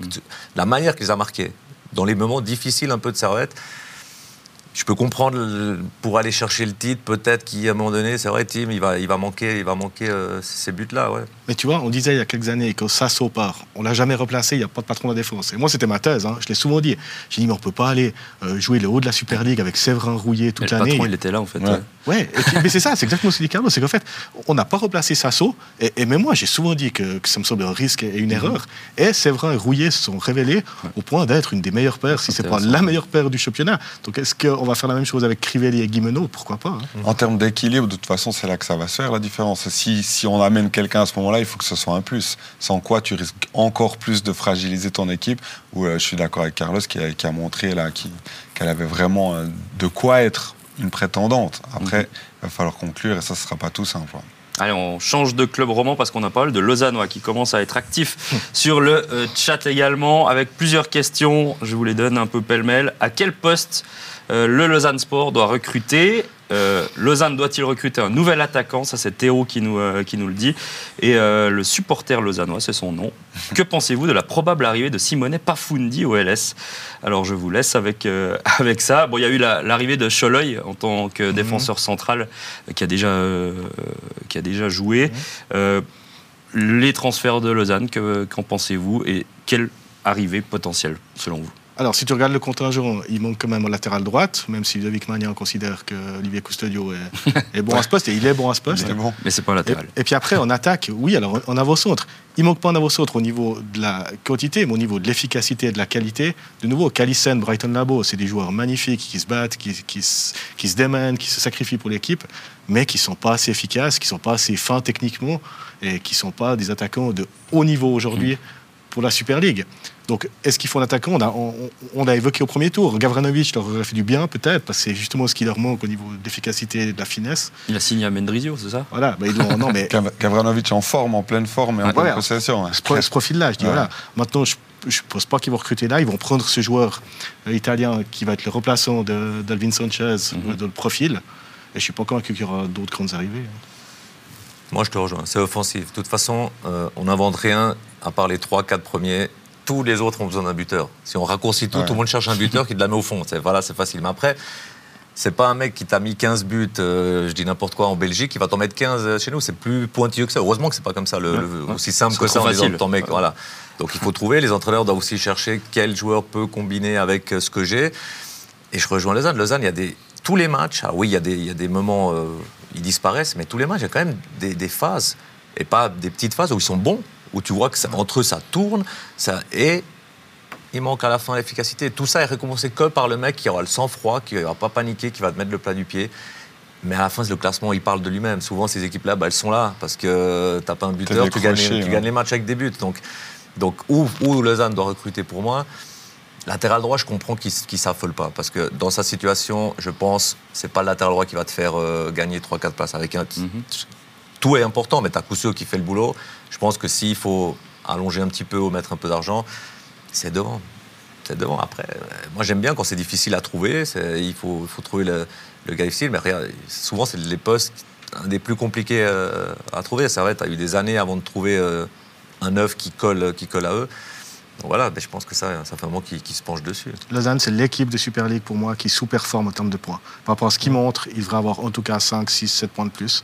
la manière qu'ils ont marqué, dans les moments difficiles un peu de Servette, je peux comprendre pour aller chercher le titre, peut-être qu'à un moment donné, c'est vrai, Tim, il va, il va manquer, il va manquer euh, ces buts-là. Ouais. Mais tu vois, on disait il y a quelques années que Sasso part. On l'a jamais replacé, il n'y a pas de patron de la défense. Et moi, c'était ma thèse, hein. je l'ai souvent dit. J'ai dit, mais on peut pas aller euh, jouer le haut de la Super League avec Séverin Rouillé toute l'année. Le patron, il était là, en fait. Ouais, mais c'est ça, c'est exactement ce que dit Carlos. C'est qu'en fait, on n'a pas replacé Sasso. Et, et, même moi, j'ai souvent dit que, ça me semble un risque et une mhm. erreur. Et Séverin et Rouillé se sont révélés au point d'être une des meilleures paires, si c'est pas la meilleure paire du championnat. Donc, est-ce qu'on va faire la même chose avec Crivelli et Guimeno, pourquoi pas. Hein. En termes d'équilibre, de toute façon, c'est là que ça va se faire la différence. Si, si on amène quelqu'un à ce moment-là, il faut que ce soit un plus. Sans quoi, tu risques encore plus de fragiliser ton équipe. Où euh, je suis d'accord avec Carlos qui a, qui a montré là qu'elle avait vraiment euh, de quoi être une prétendante. Après, mhm. il va falloir conclure et ça ne sera pas tout simple. Hein. Allez, on change de club roman parce qu'on a parlé de Lausannois qui commence à être actif sur le euh, chat également avec plusieurs questions. Je vous les donne un peu pêle-mêle. À quel poste euh, le Lausanne Sport doit recruter. Euh, Lausanne doit-il recruter un nouvel attaquant? Ça, c'est Théo qui nous, euh, qui nous le dit. Et le supporter lausannois, c'est son nom. que pensez-vous de la probable arrivée de Simone Pafundi au LS Alors, je vous laisse avec, avec ça. Bon, il y a eu l'arrivée de Choloy en tant que mhm. défenseur central qui, a déjà, qui a déjà joué. Mhm. les transferts de Lausanne, qu'en pensez-vous? Et quelle arrivée potentielle, selon vous? Alors, si tu regardes le contingent, il manque quand même en latéral droite, même si David Magnan considère que Olivier Custodio est, bon à ce poste, et il est bon à ce poste. Bon. Mais c'est pas latéral. Et, puis après, en attaque, oui, alors en avant-centre. Il manque pas en avant-centre au niveau de la quantité, mais au niveau de l'efficacité et de la qualité. De nouveau, Calissen, Brighton Labo, c'est des joueurs magnifiques qui se battent, qui, qui, qui se démènent, qui se sacrifient pour l'équipe, mais qui sont pas assez efficaces, qui sont pas assez fins techniquement, et qui sont pas des attaquants de haut niveau aujourd'hui mmh. pour la Super League. Donc, est-ce qu'il faut un attaquant on a, on, a, évoqué au premier tour. Gavranovic leur aurait fait du bien, peut-être, parce que c'est justement ce qui leur manque au niveau d'efficacité et de la finesse. Il a signé à Mendrizio, c'est ça? Voilà. Bah, non, mais... Gavranovic en forme, en pleine forme et en pleine possession. Ce, profil-là, je dis voilà. Maintenant, je ne pense pas qu'ils vont recruter là. Ils vont prendre ce joueur euh, italien qui va être le remplaçant d'Alvin Sanchez mhm. dans le profil. Et je ne suis pas convaincu qu'il y aura d'autres grandes arrivées. Moi, je te rejoins. C'est offensif. De toute façon, euh, on n'invente rien à part les 3-4 premiers tous les autres ont besoin d'un buteur. Si on raccourcit tout, Ouais. tout le monde cherche un buteur qui te la met au fond. C'est, voilà, c'est facile. Mais après, c'est pas un mec qui t'a mis 15 buts, euh, je dis n'importe quoi, en Belgique, qui va t'en mettre 15 chez nous. C'est plus pointilleux que ça. Heureusement que c'est pas comme ça, le, le- aussi simple que ça en disant ton mec. Voilà. Donc il faut trouver. Les entraîneurs doivent aussi chercher quel joueur peut combiner avec euh, ce que j'ai. Et je rejoins Lausanne. Lausanne, il y a des tous les matchs. Ah oui, il y a des, il y a des moments, euh, ils disparaissent, mais tous les matchs, il y a quand même des, des phases et pas des petites phases où ils sont bons, où tu vois que ça- entre eux ça tourne, ça et il manque à la fin l'efficacité. Tout ça est récompensé que par le mec qui aura le sang-froid, qui ne va pas paniquer, qui va te mettre le plat du pied. Mais à la fin, le classement, il parle de lui-même. Souvent, ces équipes-là, bah, elles sont là parce que tu pas un buteur, tu gagnes, tu hein. gagnes les matchs avec des buts. Donc, donc où, où Lausanne doit recruter pour moi Latéral droit, je comprends qu'il ne s'affole pas. Parce que dans sa situation, je pense, c'est pas le latéral droit qui va te faire euh, gagner 3-4 places avec un. Mhm. Tout est important, mais tu as Cousseux qui fait le boulot. Je pense que s'il faut allonger un petit peu ou mettre un peu d'argent, c'est devant. C'est devant. Après, euh, moi j'aime bien quand c'est difficile à trouver. Il faut, trouver le, le gars difficile. Mais regarde, souvent, c'est les postes un des plus compliqués euh, à trouver. C'est vrai, tu as eu des années avant de trouver euh, un neuf qui colle, qui colle à eux. Donc voilà, mais je pense que ça, ça fait un moment qu'ils qu'ils se penchent dessus. Lausanne, c'est l'équipe de Super League pour moi qui sous-performe en termes de points. Par rapport à ce qu'ils montrent, ils devraient avoir en tout cas 5, 6, 7 points de plus.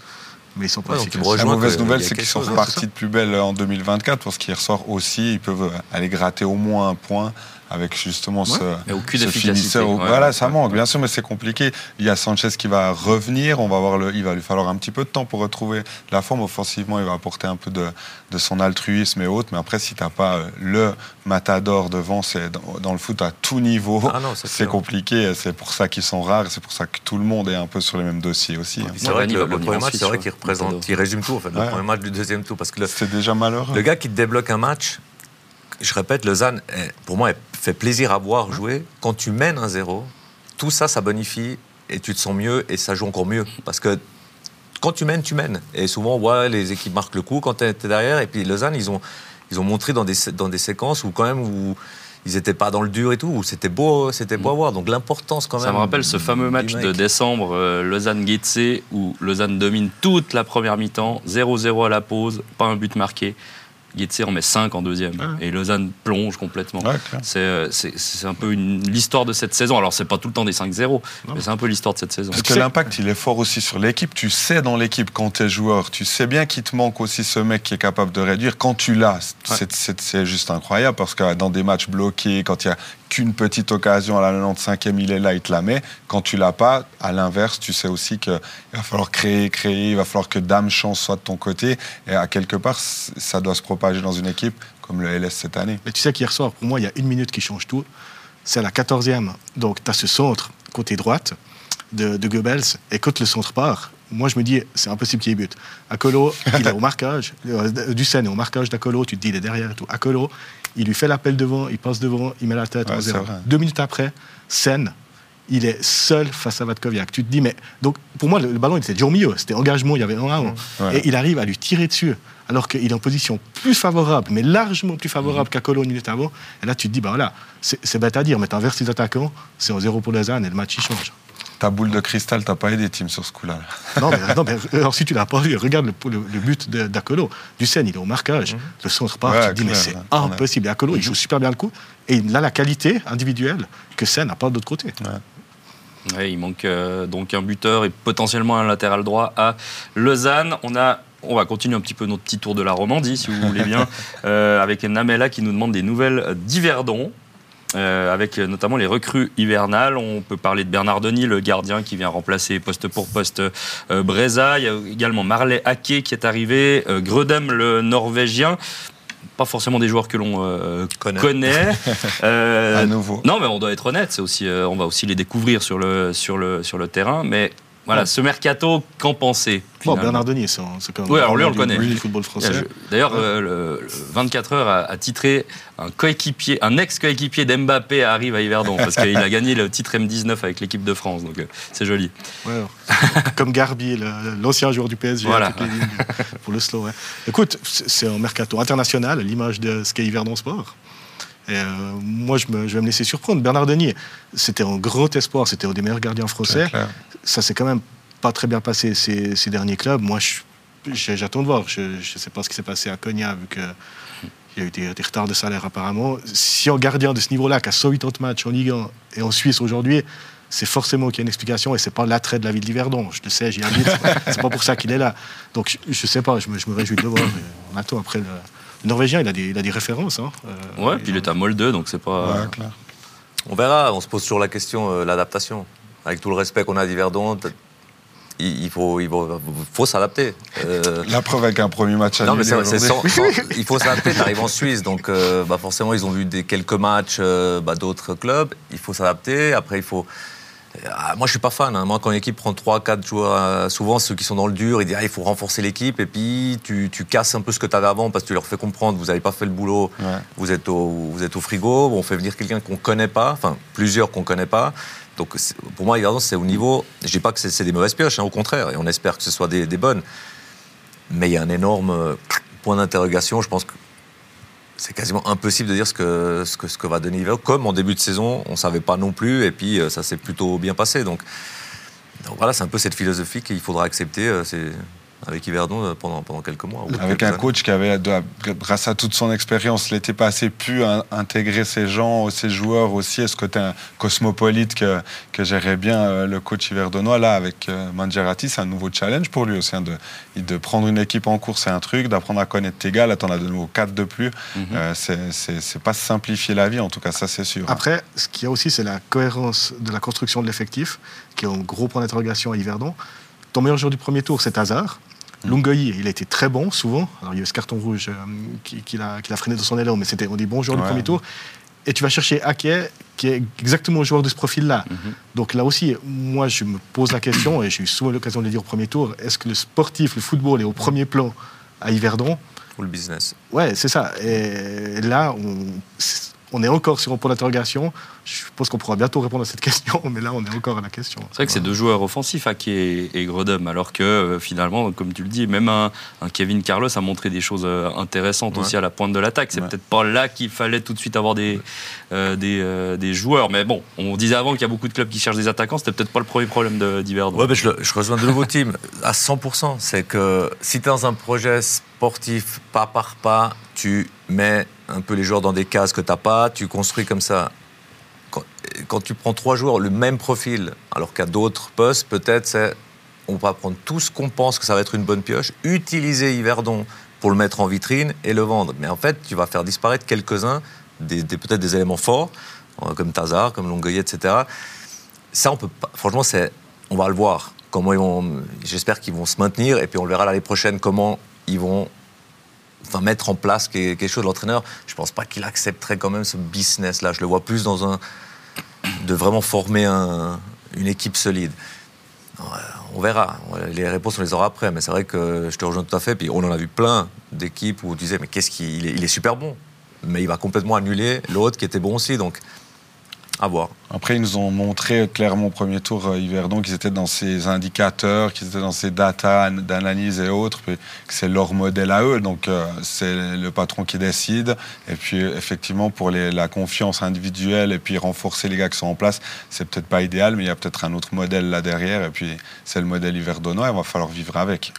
Mais ils sont pas Ouais, efficaces. La mauvaise nouvelle, c'est qu'ils sont repartis de plus belle en 2024 parce qu'il ressort aussi, ils peuvent aller gratter au moins un point avec justement ce, aucune ce efficacité. finisseur. Ouais, voilà, ouais, ça ouais. manque, bien sûr, mais c'est compliqué. Il y a Sanchez qui va revenir, on va voir le, il va lui falloir un petit peu de temps pour retrouver la forme. Offensivement, il va apporter un peu de, de son altruisme et autres, mais après, si tu n'as pas euh, le matador devant, c'est dans, dans le foot à tout niveau, Ah non, c'est compliqué. C'est pour ça qu'ils sont rares, c'est pour ça que tout le monde est un peu sur les mêmes dossiers aussi. hein. C'est Ouais, vrai que le, premier match, c'est vrai ouais. qu'il représente, il résume tout en fait. Le Ouais. premier match du deuxième tour, parce que le, C'est déjà malheureux. le gars qui te débloque un match, je répète, Lausanne, est- pour moi, elle fait plaisir à voir jouer. Quand tu mènes un 0 tout ça, ça bonifie et tu te sens mieux et ça joue encore mieux. Parce que quand tu mènes, tu mènes. Et souvent, ouais, les équipes marquent le coup quand tu es, derrière. Et puis Lausanne, ils ont, ils ont montré dans des, dans des séquences où quand même où ils n'étaient pas dans le dur et tout, où c'était beau, c'était beau à voir. Donc l'importance quand même. Ça me rappelle ce fameux match de décembre, euh, Lausanne-Guetze, où Lausanne domine toute la première mi-temps, 0-0 à la pause, pas un but marqué. Guetze en met 5 en deuxième. Ah. Et Lausanne plonge complètement. Ouais. C'est, euh, c'est, c'est un peu l'histoire de cette saison. Alors, c'est pas tout le temps des 5-0, mais c'est un peu l'histoire de cette saison. Parce que l'impact, il est fort aussi sur l'équipe. Tu sais dans l'équipe quand tu es joueur, tu sais bien qu'il te manque aussi ce mec qui est capable de réduire. Quand tu l'as, c'est- c'est c'est juste incroyable parce que dans des matchs bloqués, quand il y a qu'une petite occasion à la 95e, il est là, il te la met. Quand tu l'as pas, à l'inverse, tu sais aussi qu'il va falloir créer, créer, il va falloir que Dame Chance soit de ton côté. Et à quelque part, ça doit se propager dans une équipe comme le LS cette année. Mais tu sais qu'hier soir, pour moi, il y a une minute qui change tout. C'est à la 14e. Donc, tu as ce centre côté droite de, de Goebbels. Et quand le centre part, moi, je me dis, c'est impossible qu'il y ait but. Akolo, il est au marquage. Euh, Dussen est au marquage d'Akolo. Tu te dis, il est derrière et tout. Akolo, il lui fait l'appel devant, il passe devant, il met la tête Ouais, en zéro. Deux minutes après, Sen, il est seul face à Vatkoviak. Tu te dis, mais. Donc, pour moi, le, le ballon, il était déjà au milieu. C'était engagement, il y avait un. Ouais. Et il arrive à lui tirer dessus, alors qu'il est en position plus favorable, mais largement plus favorable qu'à Colo une minute avant. Et là, tu te dis, bah voilà, c'est bête à dire, mais t'inverses les attaquants, c'est en zéro pour Lausanne et le match, il change. Ta boule de cristal, t'as pas aidé, Tim, sur ce coup-là. Non, mais, non, mais alors si tu l'as pas vu, regarde le, le- le but d'Akolo. Dussen, il est au marquage. Le centre part, Mhm. Ouais, tu te dis, mais c'est impossible. Et Akolo, il joue super bien le coup. Et il a la qualité individuelle que Sen n'a pas de l'autre côté. Ouais, il manque euh, donc un buteur et potentiellement un latéral droit à Lausanne. On a on va continuer un petit peu notre petit tour de la Romandie, si vous voulez bien, euh, avec Namela qui nous demande des nouvelles d'Yverdon. Euh, avec euh, notamment les recrues hivernales. On peut parler de Bernard Denis, le gardien qui vient remplacer poste pour poste euh, Breza. Il y a également Marley Hake qui est arrivé, euh, Gredem le Norvégien. Pas forcément des joueurs que l'on euh, Connaît. connaît. Euh, à nouveau. non, mais on doit être honnête. C'est aussi, euh, on va aussi les découvrir sur le sur le sur le terrain. Mais voilà, Ouais. ce mercato, qu'en penser Bon, Bernard Denis, c'est quand même Oui, alors lui, on le connaît. du football français. D'ailleurs, euh, le, le 24 heures a, a titré un coéquipier, un ex-coéquipier d'Mbappé arrive à Yverdon parce qu'il a gagné le titre M19 avec l'équipe de France. Donc euh, c'est joli. Ouais, alors, comme Garbi, l'ancien joueur du PSG, Voilà. pour le slow. Écoute, c'est un mercato international, à l'image de ce qu'est Yverdon Sport. Et euh, moi, je, me- je vais me laisser surprendre. Bernard Denis, c'était un grand espoir, c'était un des meilleurs gardiens français. Ça s'est quand même pas très bien passé ces, ces derniers clubs. Moi, j'attends de voir. Je ne sais pas ce qui s'est passé à Cognac, vu que Il y a eu des, des retards de salaire apparemment. Si un gardien de ce niveau-là, qui a 180 matchs en Ligue 1 et en Suisse aujourd'hui, c'est forcément qu'il y a une explication et c'est pas l'attrait de la ville d'Yverdon. Je le sais, j'y habite. c'est pas pour ça qu'il est là. Donc je, je sais pas, je me, je me réjouis de le voir. On attend après le, le Norvégien, il a des, il a des références. Hein. Euh, Ouais, puis il est à Molde, donc c'est pas. Ouais, clair. On verra, on se pose toujours la question, euh, l'adaptation. Avec tout le respect qu'on a d'Yverdon, peut- il, il faut, il faut, faut s'adapter. Euh, La preuve avec un premier match à non, mais sans- sans- il faut s'adapter. Tu arrives en Suisse, donc euh, bah, forcément, ils ont vu des, quelques matchs euh, bah, d'autres clubs. Il faut s'adapter. Après, il faut. Ah, moi, je suis pas fan. hein. Moi, quand une équipe prend 3-4 joueurs, souvent ceux qui sont dans le dur, ils disent ah, il faut renforcer l'équipe. Et puis, tu, tu casses un peu ce que tu avais avant parce que tu leur fais comprendre vous n'avez pas fait le boulot, Ouais. vous, êtes au, vous êtes au frigo. On fait venir quelqu'un qu'on connaît pas, enfin, plusieurs qu'on connaît pas. Donc, pour moi, Yverdon, c'est au niveau. Je dis pas que c'est des mauvaises pioches, hein, au contraire. Et on espère que ce soit des, bonnes. Mais il y a un énorme point d'interrogation. Je pense que c'est quasiment impossible de dire ce que, ce que, ce que va donner Yverdon. Comme en début de saison, on ne savait pas non plus, et puis euh, ça s'est plutôt bien passé. Donc, donc voilà, c'est un peu cette philosophie qu'il faudra accepter euh, c'est- avec Yverdon euh, pendant, pendant quelques mois. ou Avec quelques un années. coach qui avait, grâce à toute son expérience, l'été passé, pu in- intégrer ces gens, ces joueurs aussi, et ce côté un cosmopolite que, que gérait bien euh, le coach hiverdonois. Là, avec euh, Mangiarati, c'est un nouveau challenge pour lui aussi. hein, de, de prendre une équipe en cours, c'est un truc, d'apprendre à connaître tes gars. Là, t'en as de nouveau quatre de plus. C'est- c'est c'est pas simplifier la vie, en tout cas, ça, c'est sûr. Après, ce qu'il y a aussi, c'est la cohérence de la construction de l'effectif, qui est un gros point d'interrogation à Yverdon. Ton meilleur joueur du premier tour, c'est Hazard. Lungoyi, il a été très bon, souvent. Alors, il y a eu ce carton rouge euh, qui, qui l'a, freiné dans son élan, mais c'était un des bons joueurs Ouais. du premier tour. Et tu vas chercher Ake, qui est exactement le joueur de ce profil-là. Donc là aussi, moi, je me pose la question, et j'ai eu souvent l'occasion de le dire au premier tour, est-ce que le sportif, le football est au premier plan à Yverdon? Ou le business. Ouais, c'est ça. Et là, on, on est encore sur un point d'interrogation. Je pense qu'on pourra bientôt répondre à cette question, mais là, on est encore à la question. C'est vrai que c'est deux joueurs offensifs, Ake et, et Gredum, alors que euh, finalement, comme tu le dis, même un, un Kevin Carlos a montré des choses euh, intéressantes Ouais. aussi à la pointe de l'attaque. C'est Ouais. peut-être pas là qu'il fallait tout de suite avoir des, euh, des, euh, des joueurs. Mais bon, on disait avant qu'il y a beaucoup de clubs qui cherchent des attaquants. C'était peut-être pas le premier problème de- d'Yverdon. Ouais, mais je, le- je rejoins de nouveau Tim à 100%. C'est que si tu es dans un projet sportif, pas par pas, tu mets un peu les joueurs dans des cases que tu pas, tu construis comme ça. Quand, tu prends trois joueurs, le même profil, alors qu'à d'autres postes, peut-être c'est on va prendre tout ce qu'on pense que ça va être une bonne pioche, utiliser Yverdon pour le mettre en vitrine et le vendre. Mais en fait, tu vas faire disparaître quelques-uns, des, peut-être des éléments forts, euh, comme Tazar, comme Longoyer, etc. Ça, on peut pas. Franchement, on va le voir. J'espère qu'ils vont se maintenir. Et puis on le verra l'année prochaine comment ils vont. Enfin, mettre en place quelque chose. L'entraîneur, je pense pas qu'il accepterait quand même ce business-là. Je le vois plus dans un. de vraiment former un- une équipe solide. On verra. Les réponses, on les aura après. Mais c'est vrai que je te rejoins tout à fait. Puis on en a vu plein d'équipes où on disait, mais qu'est-ce qu'il il est, il est super bon. Mais il va complètement annuler l'autre qui était bon aussi. Donc, à voir. Après, ils nous ont montré clairement au premier tour, euh, Yverdon, qu'ils étaient dans ces indicateurs, qu'ils étaient dans ces data an- d'analyse et autres, puis que c'est leur modèle à eux. Donc, euh, c'est le patron qui décide. Et puis, effectivement, pour les- la confiance individuelle et puis renforcer les gars qui sont en place, c'est peut-être pas idéal, mais il y a peut-être un autre modèle là derrière. Et puis, c'est le modèle Yverdonois, il va falloir vivre avec.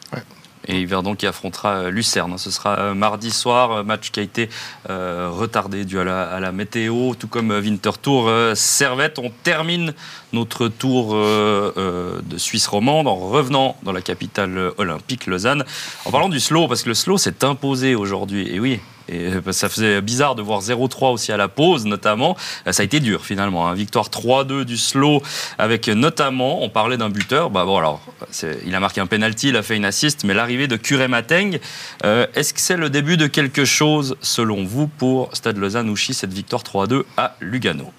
Et Yverdon qui affrontera euh, Lucerne. hein. Ce sera euh, mardi soir, euh, match qui a été retardé dû à la, météo, tout comme Winter Tour euh, Servette. On termine notre tour de Suisse romande en revenant dans la capitale olympique, Lausanne. En parlant du slow, parce que le slow s'est imposé aujourd'hui. Et oui. Et euh, ça faisait bizarre de voir 0-3 aussi à la pause, notamment. Euh, Ça a été dur finalement. hein. Victoire 3-2 du slow, avec notamment, on parlait d'un buteur. Bah bon, alors, il a marqué un penalty, il a fait une assist, mais l'arrivée de Curé Mateng, euh, est-ce que c'est le début de quelque chose, selon vous, pour Stade Lausanne-Ouchy, cette victoire 3-2 à Lugano?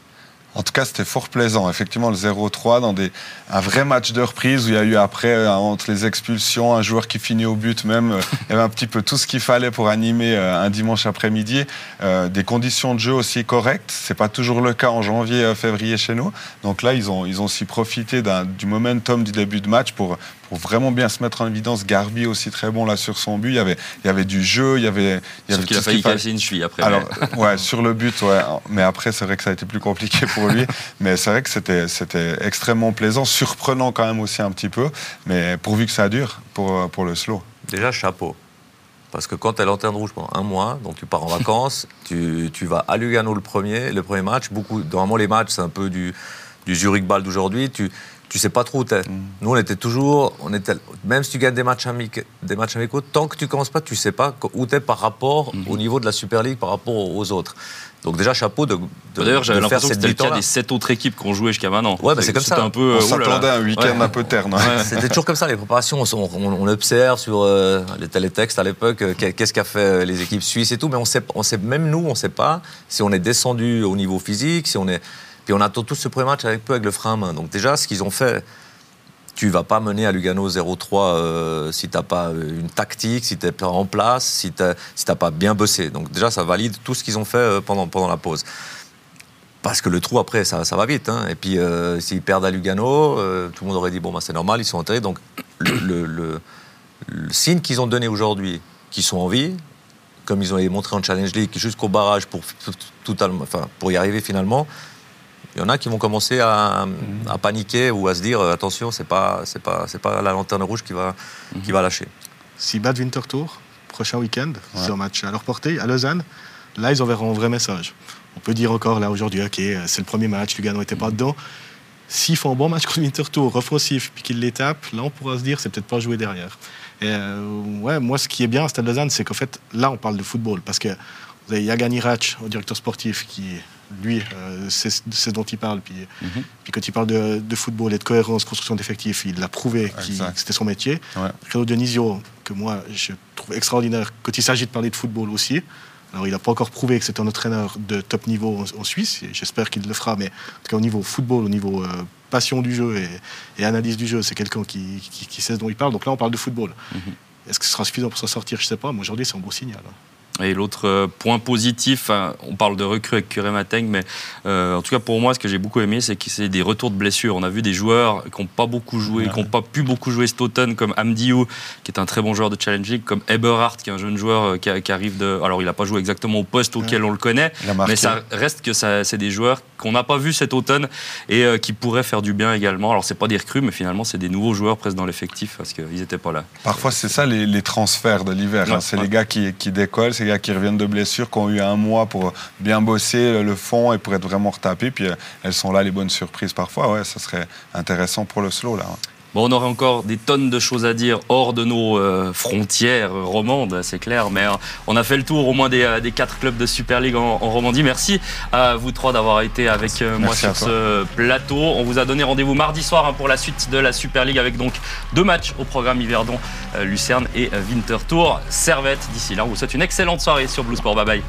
En tout cas, c'était fort plaisant. Effectivement, le 0-3 dans des, un vrai match de reprise où il y a eu après, euh, entre les expulsions, un joueur qui finit au but même. euh, il un petit peu tout ce qu'il fallait pour animer euh, un dimanche après-midi. Des conditions de jeu aussi correctes. C'est pas toujours le cas en janvier, février chez nous. Donc là, ils ont, ils ont aussi profité du momentum du début de match pour, pour vraiment bien se mettre en évidence. Garbi aussi très bon là sur son but. Il y avait, il y avait du jeu, il y avait, il y Sauf avait qu'il a failli casser une cheville après. Alors, mais- ouais, sur le but, ouais. Mais après, c'est vrai que ça a été plus compliqué pour lui. Mais c'est vrai que c'était, c'était extrêmement plaisant, surprenant quand même aussi un petit peu. Mais pourvu que ça dure pour, pour le slow. Déjà, chapeau. Parce que quand tu es lanterne rouge pendant un mois, donc tu pars en vacances, tu, tu vas à Lugano le premier, le premier match. Beaucoup, normalement, les matchs, c'est un peu du, du Zurich Ball d'aujourd'hui. Tu, tu sais pas trop où t'es. Nous, on était toujours, on était, même si tu gagnes des matchs, amic- des matchs amicaux, tant que tu commences pas, tu sais pas où t'es par rapport au niveau de la Super League, par rapport aux autres. Donc déjà, chapeau de, de D'ailleurs, j'avais de faire l'impression que cette c'était le cas des sept autres équipes qui ont joué jusqu'à maintenant. Ouais, bah, c'est comme C'était ça. un peu. On euh, oh s'attendait à un week-end Ouais. un peu terne. hein. Ouais. C'était toujours comme ça, les préparations. On, on- on observe sur euh, les télétextes à l'époque, euh, qu'est- qu'est-ce qu'a fait euh, les équipes suisses et tout, mais on sait, on sait, même nous, on ne sait pas si on est descendu au niveau physique, si on est. Puis on attend tous ce premier match avec le frein à main. Donc déjà, ce qu'ils ont fait, tu vas pas mener à Lugano 0-3 euh, si tu n'as pas euh, une tactique, si tu n'es pas en place, si tu si t'as pas bien bossé. Donc déjà, ça valide tout ce qu'ils ont fait euh, pendant, la pause. Parce que le trou, après, ça, va vite. hein. Et puis, euh, s'ils perdent à Lugano, tout le monde aurait dit, bon, bah, c'est normal, ils sont enterrés. Donc, le, signe qu'ils ont donné aujourd'hui, qu'ils sont en vie, comme ils ont montré en Challenge League, jusqu'au barrage pour y arriver finalement, il y en a qui vont commencer à, à paniquer ou à se dire, euh, attention, c'est pas, c'est pas, c'est pas la lanterne rouge qui va, qui va lâcher. Si battent Winter Tour, prochain week-end, c'est un match à leur portée, à Lausanne, là, ils enverront un vrai message. On peut dire encore, là, aujourd'hui, OK, euh, c'est le premier match, Lugano n'était pas dedans. S'ils font un bon match contre Winter Tour, offensif, puis qu'ils les tapent, là, on pourra se dire, c'est peut-être pas joué derrière. Et euh, ouais, moi, ce qui est bien à Stade Lausanne, c'est qu'en fait, là, on parle de football. Parce que vous avez Yagan Irac, au directeur sportif, qui, lui, euh, c'est c'est ce dont il parle. Puis, puis quand il parle de, de football et de cohérence, construction d'effectifs, il l'a prouvé que c'était son métier. Ouais. Credo Dionisio, que moi, je trouve extraordinaire quand il s'agit de parler de football aussi. Alors, il n'a pas encore prouvé que c'est un entraîneur de top niveau en, en Suisse. J'espère qu'il le fera, mais en tout cas, au niveau football, au niveau euh, passion du jeu et, et analyse du jeu, c'est quelqu'un qui, qui- qui sait ce dont il parle. Donc là, on parle de football. Est-ce que ce sera suffisant pour s'en sortir? Je ne sais pas. Mais aujourd'hui, c'est un beau signal. Et l'autre euh, point positif, hein, on parle de recrues avec Curé Mateng, mais euh, en tout cas pour moi, ce que j'ai beaucoup aimé, c'est que c'est des retours de blessures. On a vu des joueurs qui n'ont pas beaucoup joué, qui n'ont pas pu beaucoup jouer cet automne, comme Amdiou, qui est un très bon joueur de Challenge League, comme Eberhardt, qui est un jeune joueur euh, qui, arrive de. Alors il n'a pas joué exactement au poste auquel on le connaît, mais ça reste que c'est des joueurs qu'on n'a pas vus cet automne et euh, qui pourraient faire du bien également. Alors c'est pas des recrues, mais finalement c'est des nouveaux joueurs presque dans l'effectif parce qu'ils n'étaient pas là. Parfois, c'est ça les, les transferts de l'hiver. Ouais, hein. c'est les gars qui, qui décollent, c'est gars qui reviennent de blessures, qui ont eu un mois pour bien bosser le fond et pour être vraiment retapés. Puis euh, elles sont là, les bonnes surprises parfois. Ouais, ça serait intéressant pour le slow. Là. Bon, on aurait encore des tonnes de choses à dire hors de nos euh, frontières romandes, c'est clair, mais euh, on a fait le tour au moins des, euh, des quatre clubs de Super League en, en Romandie. Merci à vous trois d'avoir été avec euh, moi sur ce plateau. On vous a donné rendez-vous mardi soir hein, pour la suite de la Super League avec donc deux matchs au programme Yverdon, Lucerne et Winterthur Servette. D'ici là, on vous souhaite une excellente soirée sur Blue Sport. Bye bye.